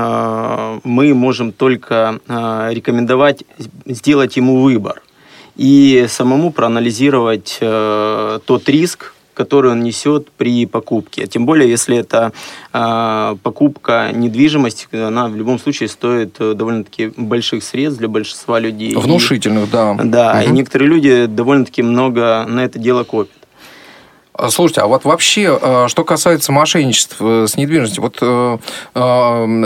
Мы можем только рекомендовать сделать ему выбор и самому проанализировать тот риск, который он несет при покупке. Тем более, если это э, покупка недвижимости, она в любом случае стоит э, довольно-таки больших средств для большинства людей. Внушительных, и, да. Да, угу. и некоторые люди довольно-таки много на это дело копят. А, слушайте, а вот вообще, э, что касается мошенничеств э, с недвижимостью, вот э,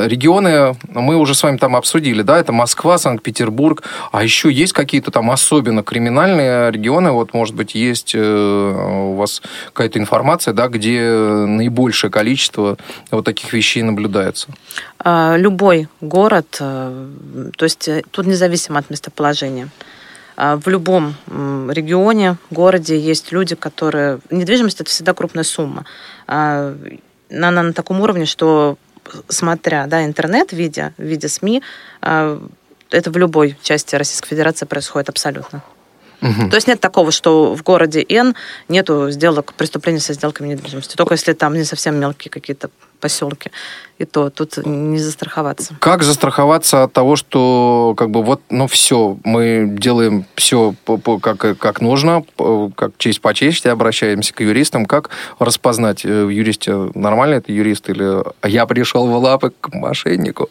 регионы мы уже с вами там обсудили, да, это Москва, Санкт-Петербург, а еще есть какие-то там особенно криминальные регионы, вот, может быть, есть у вас какая-то информация, да, где наибольшее количество вот таких вещей наблюдается? А, любой город, то есть тут независимо от местоположения. А, в любом регионе, городе есть люди, которые... Недвижимость – это всегда крупная сумма. А, она на таком уровне, что смотря да, интернет, видя, видя СМИ, а, это в любой части Российской Федерации происходит абсолютно. Угу. То есть нет такого, что в городе Н нету сделок, преступлений со сделками недвижимости. Только если там не совсем мелкие какие-то поселки. И то тут не застраховаться. Как застраховаться от того, что как бы вот, ну все, мы делаем все как, как нужно, как честь по чести, обращаемся к юристам. Как распознать э, в юристе, нормально это юрист или я пришел в лапы к мошеннику?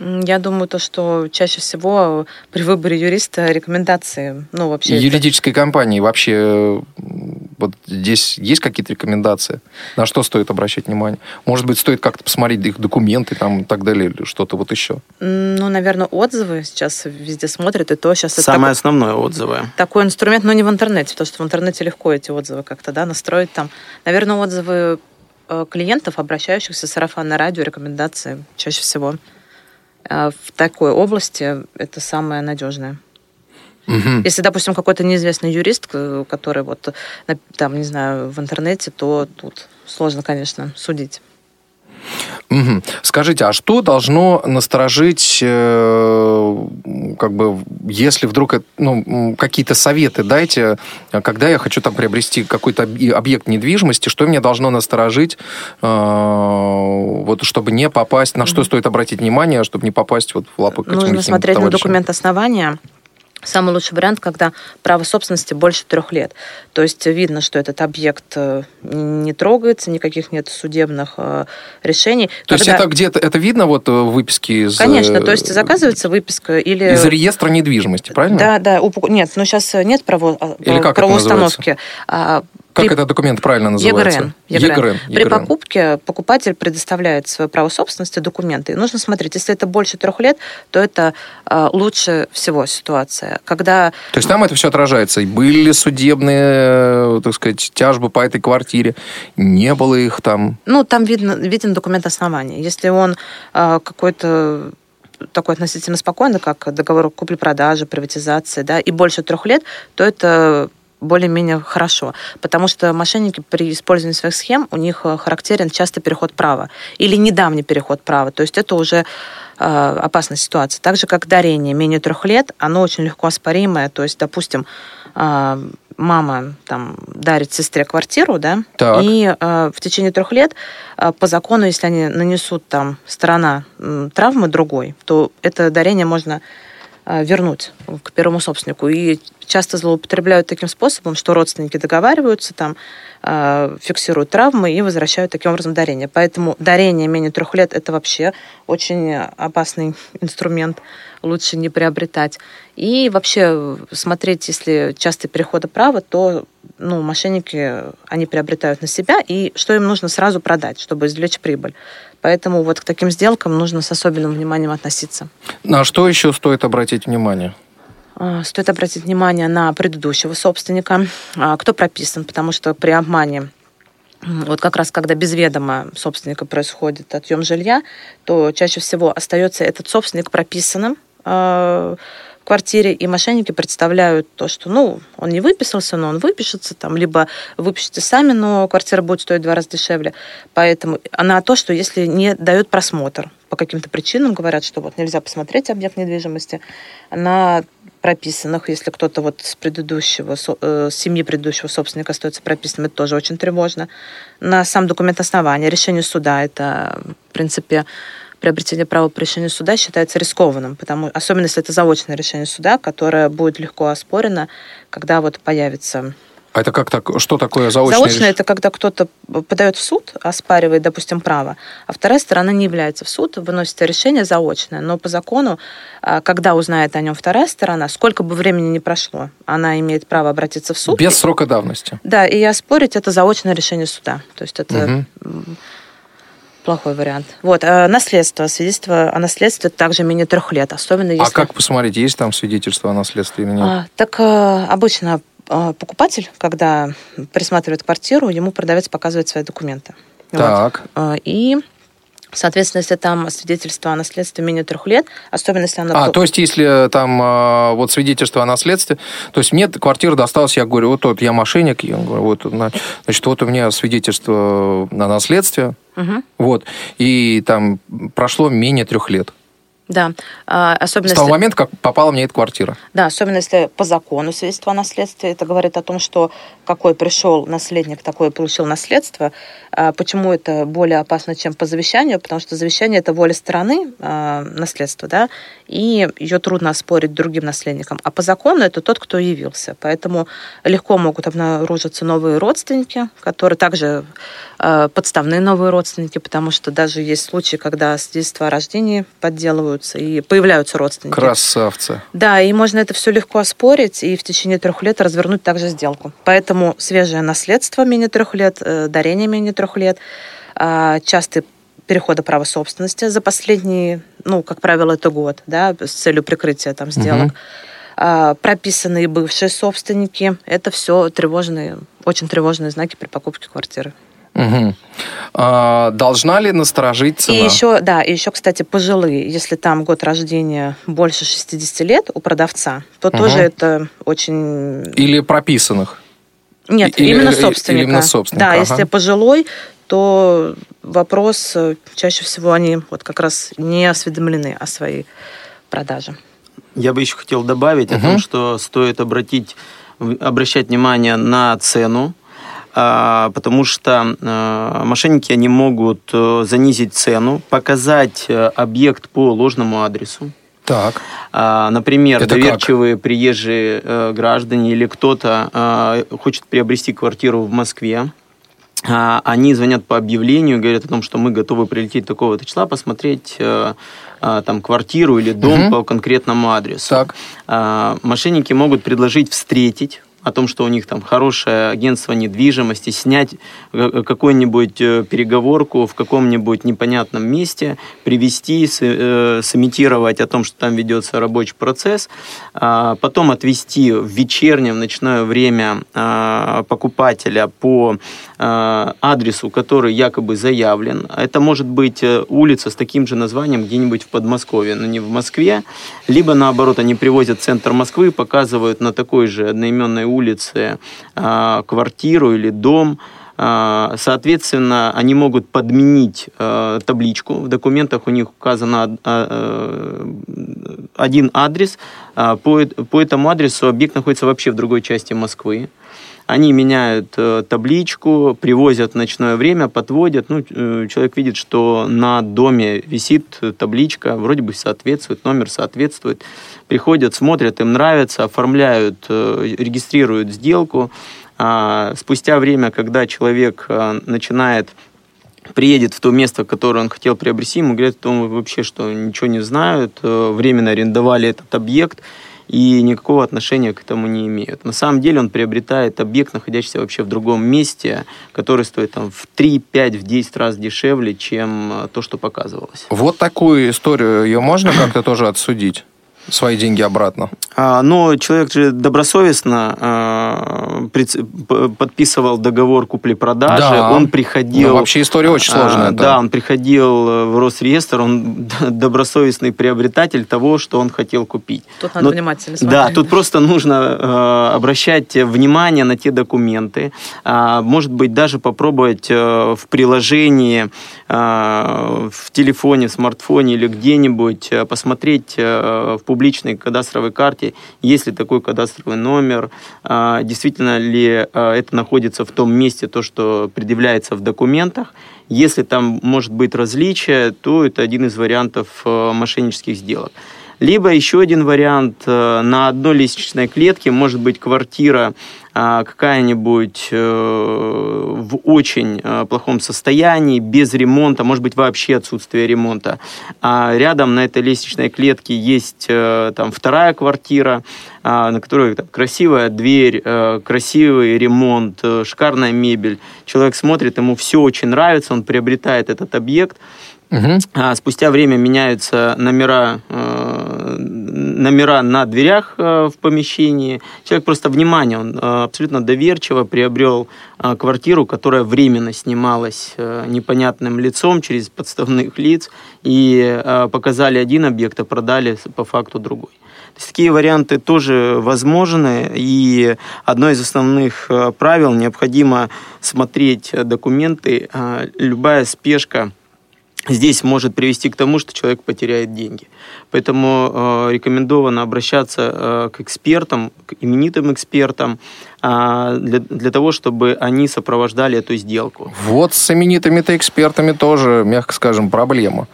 Я думаю, то, что чаще всего при выборе юриста рекомендации, ну, вообще... Юридической это... компании вообще вот здесь есть какие-то рекомендации? На что стоит обращать внимание? Может быть, стоит как-то посмотреть их документы там и так далее, или что-то вот еще? Ну, наверное, отзывы сейчас везде смотрят, и то сейчас... Самое это основное отзывы. Такой инструмент, но не в интернете, потому что в интернете легко эти отзывы как-то, да, настроить там. Наверное, отзывы э, клиентов, обращающихся с сарафанное радио, рекомендации чаще всего. А в такой области это самое надежное. Угу. Если, допустим, какой-то неизвестный юрист, который вот там, не знаю, в интернете, то тут сложно, конечно, судить. Угу. Скажите, а что должно насторожить, э, как бы, если вдруг ну, какие-то советы дайте, когда я хочу там приобрести какой-то объект недвижимости, что мне должно насторожить, э, вот, чтобы не попасть, на что стоит обратить внимание, чтобы не попасть вот в лапы к этим Нужно смотреть товарищам. на документ основания Самый лучший вариант, когда право собственности больше трех лет. То есть видно, что этот объект э, не трогается, никаких нет судебных э, решений. То когда... есть это где-то это видно вот в выписке из... Конечно, то есть заказывается выписка или... Из реестра недвижимости, правильно? Да, да. Нет, но сейчас нет право... Или как правоустановки. Как при... этот документ правильно называется? ЕГРН. ЕГРН. ЕГРН. При покупке покупатель предоставляет свое право собственности, документы. И нужно смотреть, если это больше трех лет, то это э, лучше всего ситуация. Когда... То есть там это все отражается. Были ли судебные, э, так сказать, тяжбы по этой квартире? Не было их там? Ну, там видно, виден документ основания. Если он э, какой-то такой относительно спокойный, как договор купли-продажи, приватизации, да, и больше трех лет, то это более-менее хорошо, потому что мошенники при использовании своих схем, у них э, характерен часто переход права или недавний переход права, то есть это уже э, опасная ситуация. Так же, как дарение менее трех лет, оно очень легко оспоримое, то есть, допустим, э, мама там дарит сестре квартиру, да, так. и э, в течение трех лет э, по закону, если они нанесут там сторона э, травмы другой, то это дарение можно э, вернуть к первому собственнику. И часто злоупотребляют таким способом, что родственники договариваются, там, э, фиксируют травмы и возвращают таким образом дарение. Поэтому дарение менее трех лет – это вообще очень опасный инструмент, лучше не приобретать. И вообще смотреть, если частые переходы права, то ну, мошенники, они приобретают на себя, и что им нужно сразу продать, чтобы извлечь прибыль. Поэтому вот к таким сделкам нужно с особенным вниманием относиться. На что еще стоит обратить внимание? А, стоит обратить внимание на предыдущего собственника, а, кто прописан, потому что при обмане вот как раз когда без ведома собственника происходит отъем жилья, то чаще всего остается этот собственник прописанным а, в квартире, и мошенники представляют то, что, ну, он не выписался, но он выпишется, там, либо выпишите сами, но квартира будет стоить в два раза дешевле. Поэтому она то, что если не дает просмотр, по каким-то причинам говорят, что вот нельзя посмотреть объект недвижимости, она прописанных, если кто-то вот с предыдущего, э, с семьи предыдущего собственника остается прописанным, это тоже очень тревожно. На сам документ основания, решение суда, это, в принципе, приобретение права по решению суда считается рискованным, потому, особенно если это заочное решение суда, которое будет легко оспорено, когда вот появится а это как так? Что такое заочное? Заочное – это когда кто-то подает в суд, оспаривает, допустим, право, а вторая сторона не является в суд, выносит решение заочное. Но по закону, а, когда узнает о нем вторая сторона, сколько бы времени ни прошло, она имеет право обратиться в суд. Без срока давности. Да, и оспорить это заочное решение суда. То есть это угу. плохой вариант. Вот, а наследство. Свидетельство о наследстве также менее трех лет, особенно а если... А как посмотреть, есть там свидетельство о наследстве или нет? А, так обычно покупатель, когда присматривает квартиру, ему продавец показывает свои документы. Так. Вот. И Соответственно, если там свидетельство о наследстве менее трех лет, особенно если оно... А, то есть, если там а, вот свидетельство о наследстве, то есть мне квартира досталась, я говорю, вот, вот я мошенник, я говорю, вот, значит, вот у меня свидетельство о наследстве, угу. вот, и там прошло менее трех лет. Да. А, особенно С того если... момента, как попала мне эта квартира. Да, особенно если по закону свидетельство о наследстве. Это говорит о том, что какой пришел наследник, такой получил наследство. А почему это более опасно, чем по завещанию? Потому что завещание – это воля стороны а, наследства, да, и ее трудно оспорить другим наследникам. А по закону это тот, кто явился. Поэтому легко могут обнаружиться новые родственники, которые также подставные новые родственники, потому что даже есть случаи, когда свидетельства о рождении подделывают появляются, и появляются родственники. Красавцы. Да, и можно это все легко оспорить и в течение трех лет развернуть также сделку. Поэтому свежее наследство менее трех лет, э, дарение менее трех лет, а, частые перехода права собственности за последние, ну, как правило, это год, да, с целью прикрытия там сделок. Угу прописанные бывшие собственники. Это все тревожные, очень тревожные знаки при покупке квартиры. Угу. А, должна ли насторожить цена? И еще, да, и еще, кстати, пожилые. Если там год рождения больше 60 лет у продавца, то угу. тоже это очень... Или прописанных? Нет, или, именно собственника. Или именно собственника. Да, ага. если пожилой, то вопрос, э, чаще всего они вот как раз не осведомлены о своей продаже. Я бы еще хотел добавить угу. о том, что стоит обратить, обращать внимание на цену, а, потому что а, мошенники они могут э, занизить цену, показать э, объект по ложному адресу. Так. А, например, Это доверчивые как? приезжие э, граждане или кто-то хочет приобрести квартиру в Москве. Они звонят по объявлению, говорят о том, что мы готовы прилететь такого-то числа, посмотреть там квартиру или дом угу. по конкретному адресу. Так. Мошенники могут предложить встретить о том, что у них там хорошее агентство недвижимости, снять э, какую-нибудь э, переговорку в каком-нибудь непонятном месте, привести, э, сымитировать о том, что там ведется рабочий процесс, а потом отвести в вечернее, в ночное время а, покупателя по адресу, который якобы заявлен. Это может быть улица с таким же названием где-нибудь в Подмосковье, но не в Москве, либо наоборот, они привозят в центр Москвы, показывают на такой же одноименной улице а, квартиру или дом, а, Соответственно, они могут подменить а, табличку. В документах у них указан один адрес. По, по этому адресу объект находится вообще в другой части Москвы. Они меняют э, табличку, привозят в ночное время, подводят. Ну, э, человек видит, что на доме висит табличка, вроде бы соответствует, номер соответствует. Приходят, смотрят, им нравится, оформляют, э, регистрируют сделку. А спустя время, когда человек начинает приедет в то место, которое он хотел приобрести, ему говорят, что вообще что ничего не знают, временно арендовали этот объект, и никакого отношения к этому не имеют. На самом деле он приобретает объект, находящийся вообще в другом месте, который стоит там, в 3, 5, в 10 раз дешевле, чем э, то, что показывалось. Вот такую историю ее можно как-то тоже отсудить? Свои деньги обратно? А, но человек же добросовестно а, подписывал договор купли-продажи. Да. Он приходил... Ну, вообще история очень сложная. А, да, он приходил в Росреестр, он добросовестный приобретатель того, что он хотел купить. Тут надо но, внимательно смотреть. Да, тут просто нужно а, обращать внимание на те документы. А, может быть, даже попробовать а, в приложении, а, в телефоне, в смартфоне или где-нибудь а, посмотреть а, в публичной кадастровой карте, есть ли такой кадастровый номер, а, действительно ли а, это находится в том месте, то, что предъявляется в документах. Если там может быть различие, то это один из вариантов а, мошеннических сделок. Либо еще один вариант, на одной лестничной клетке может быть квартира а, какая-нибудь э, в очень э, плохом состоянии, без ремонта, может быть, вообще отсутствие ремонта. А рядом на этой лестничной клетке есть э, там вторая квартира, а, на которой там, красивая дверь, красивый ремонт, шикарная мебель. Человек смотрит, ему все очень нравится, он приобретает этот объект, Угу. А спустя время меняются номера, э, номера на дверях э, в помещении. Человек просто внимание, он э, абсолютно доверчиво приобрел э, квартиру, которая временно снималась э, непонятным лицом через подставных лиц, и э, показали один объект, а продали по факту другой. То есть такие варианты тоже возможны, и одно из основных э, правил необходимо смотреть документы. Э, любая спешка здесь может привести к тому, что человек потеряет деньги. Поэтому э, рекомендовано обращаться э, к экспертам, к именитым экспертам, э, для, для того, чтобы они сопровождали эту сделку. Вот с именитыми-то экспертами тоже, мягко скажем, проблема.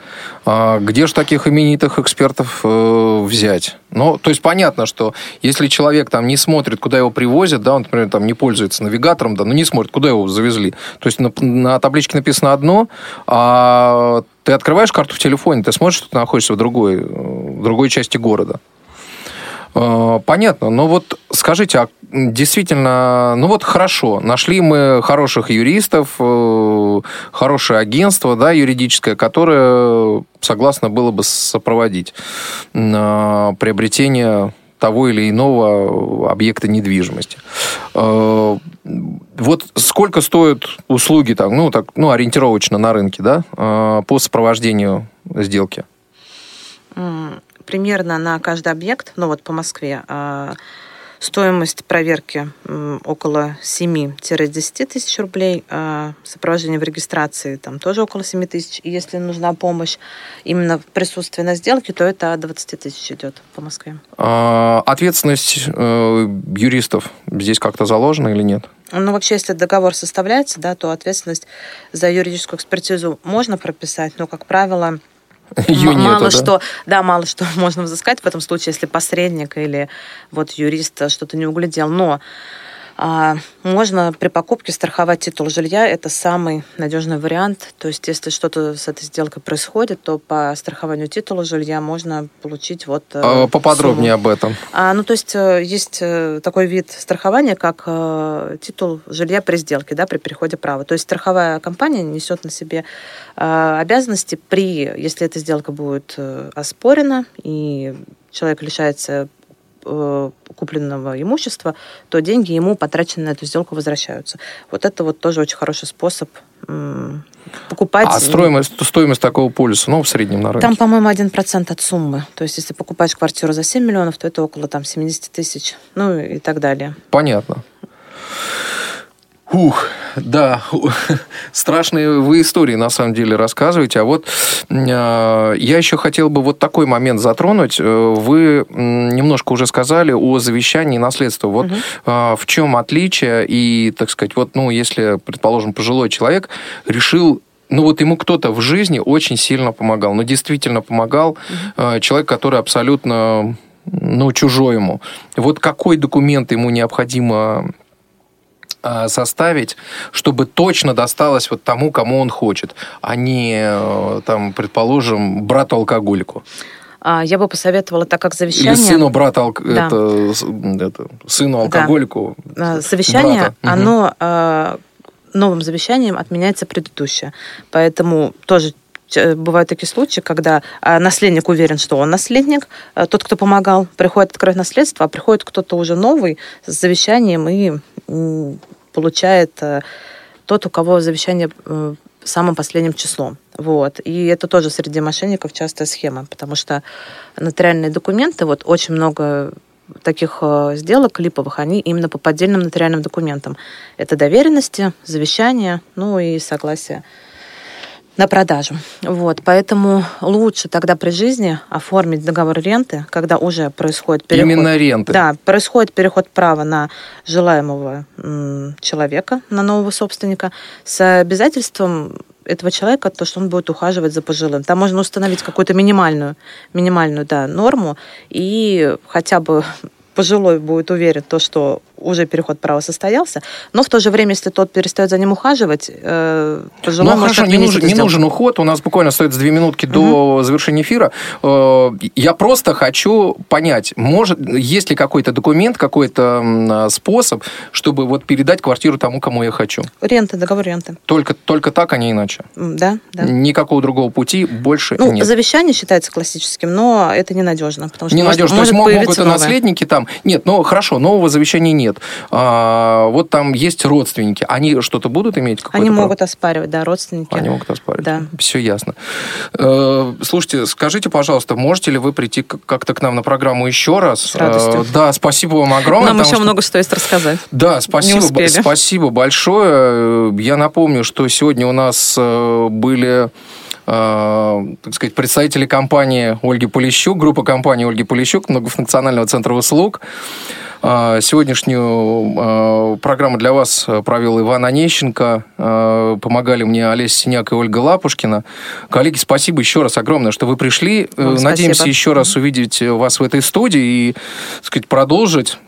А где же таких именитых экспертов э, взять? Ну, то есть понятно, что если человек там не смотрит, куда его привозят, да, он, например, там не пользуется навигатором, да, но не смотрит, куда его завезли. То есть на, на табличке написано одно, а ты открываешь карту в телефоне, ты смотришь, что ты находишься в другой, в другой части города. А, понятно, но вот скажите, а действительно, ну вот хорошо, нашли мы хороших юристов, э, хорошее агентство, да, юридическое, которое согласно было бы сопроводить приобретение того или иного объекта недвижимости. Э, вот сколько стоят услуги там, ну, так, ну, ориентировочно на рынке, да, э, по сопровождению сделки? Примерно на каждый объект, ну вот по Москве, э, Стоимость проверки около 7-10 тысяч рублей, а сопровождение в регистрации там тоже около 7 тысяч. И если нужна помощь именно в присутствии на сделке, то это от 20 тысяч идет по Москве. А, ответственность э, юристов здесь как-то заложена или нет? Ну, вообще, если договор составляется, да, то ответственность за юридическую экспертизу можно прописать, но, как правило, Ее мало нету, что, да? мало что можно взыскать в этом случае, если посредник или вот юрист что-то не углядел. Но можно при покупке страховать титул жилья. Это самый надежный вариант. То есть, если что-то с этой сделкой происходит, то по страхованию титула жилья можно получить вот э, а, Поподробнее сумму. об этом. А, ну, то есть, э, есть э, такой вид страхования, как титул жилья при сделке, да, при переходе права. То есть, страховая компания несет на себе обязанности при, если эта сделка будет оспорена, и человек лишается купленного имущества, то деньги ему, потраченные на эту сделку, возвращаются. Вот это вот тоже очень хороший способ покупать. А стоимость, стоимость такого полиса, ну, в среднем на рынке? Там, по-моему, 1% от суммы. То есть, если покупаешь квартиру за 7 миллионов, то это около там 70 тысяч, ну и так далее. Понятно. Ух, да, страшные вы истории на самом деле рассказываете. А вот э, я еще хотел бы вот такой момент затронуть. Э, вы немножко уже сказали о завещании наследства. Вот угу. э, в чем отличие и, так сказать, вот, ну, если, предположим, пожилой человек решил ну вот ему кто-то в жизни очень сильно помогал, ну действительно помогал, угу. человек, который абсолютно ну, чужой ему. Вот какой документ ему необходимо составить, чтобы точно досталось вот тому, кому он хочет, а не, э, там, предположим, брату-алкоголику. А, я бы посоветовала, так как завещание... Или сыну брата, алк... да. это, это, сыну алкоголику. Да. Завещание, брата. оно угу. новым завещанием отменяется предыдущее. Поэтому тоже бывают такие случаи, когда наследник уверен, что он наследник, тот, кто помогал, приходит открыть наследство, а приходит кто-то уже новый с завещанием и получает э, тот, у кого завещание э, самым последним числом. Вот. И это тоже среди мошенников частая схема, потому что нотариальные документы, вот очень много таких э, сделок липовых, они именно по поддельным нотариальным документам. Это доверенности, завещания, ну и согласие на продажу. Вот, поэтому лучше тогда при жизни оформить договор ренты, когда уже происходит переход. Именно ренты. Да, происходит переход права на желаемого человека, на нового собственника, с обязательством этого человека, то, что он будет ухаживать за пожилым. Там можно установить какую-то минимальную, минимальную да, норму и хотя бы пожилой будет уверен, то, что уже переход права состоялся, но в то же время, если тот перестает за ним ухаживать, э, пожилой ну, может хорошо, не нужен, не нужен уход, у нас буквально остается две минутки угу. до завершения эфира. Э, я просто хочу понять, может, есть ли какой-то документ, какой-то способ, чтобы вот передать квартиру тому, кому я хочу? Ренты, договор ренты. Только, только так, а не иначе? Да, да. Никакого другого пути больше ну, нет? завещание считается классическим, но это ненадежно, потому что ненадежно. Может, то есть могут наследники там... Нет, ну хорошо, нового завещания нет. А, вот там есть родственники. Они что-то будут иметь? Они могут оспаривать, да, родственники. Они могут оспаривать. Да. Все ясно. Э, слушайте, скажите, пожалуйста, можете ли вы прийти как-то к нам на программу еще раз? С радостью. Э, да, спасибо вам огромное. Нам еще что... много что есть рассказать. Да, спасибо, спасибо большое. Я напомню, что сегодня у нас э, были так сказать, представители компании Ольги Полищук, группа компании Ольги Полищук, многофункционального центра услуг. А, сегодняшнюю а, программу для вас провел Иван Онищенко. Помогали мне Олеся Синяк и Ольга Лапушкина. Коллеги, спасибо еще раз огромное, что вы пришли. Вам Надеемся спасибо. еще раз увидеть вас в этой студии и, так сказать, продолжить Э,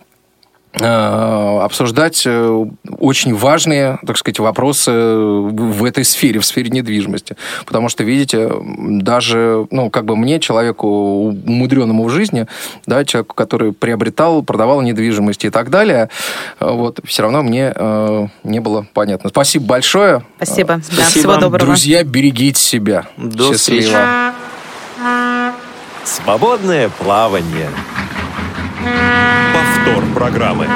обсуждать э, очень важные, так сказать, вопросы в этой сфере, в сфере недвижимости. Потому что, видите, даже, ну, как бы мне, человеку умудренному в жизни, да, человеку, который приобретал, продавал недвижимость и так далее, э, вот, все равно мне э, не было понятно. Спасибо большое. Спасибо. Спасибо. Да, всего доброго. Друзья, берегите себя. До Счастливо. Встречи. Свободное плавание. Повтор программы.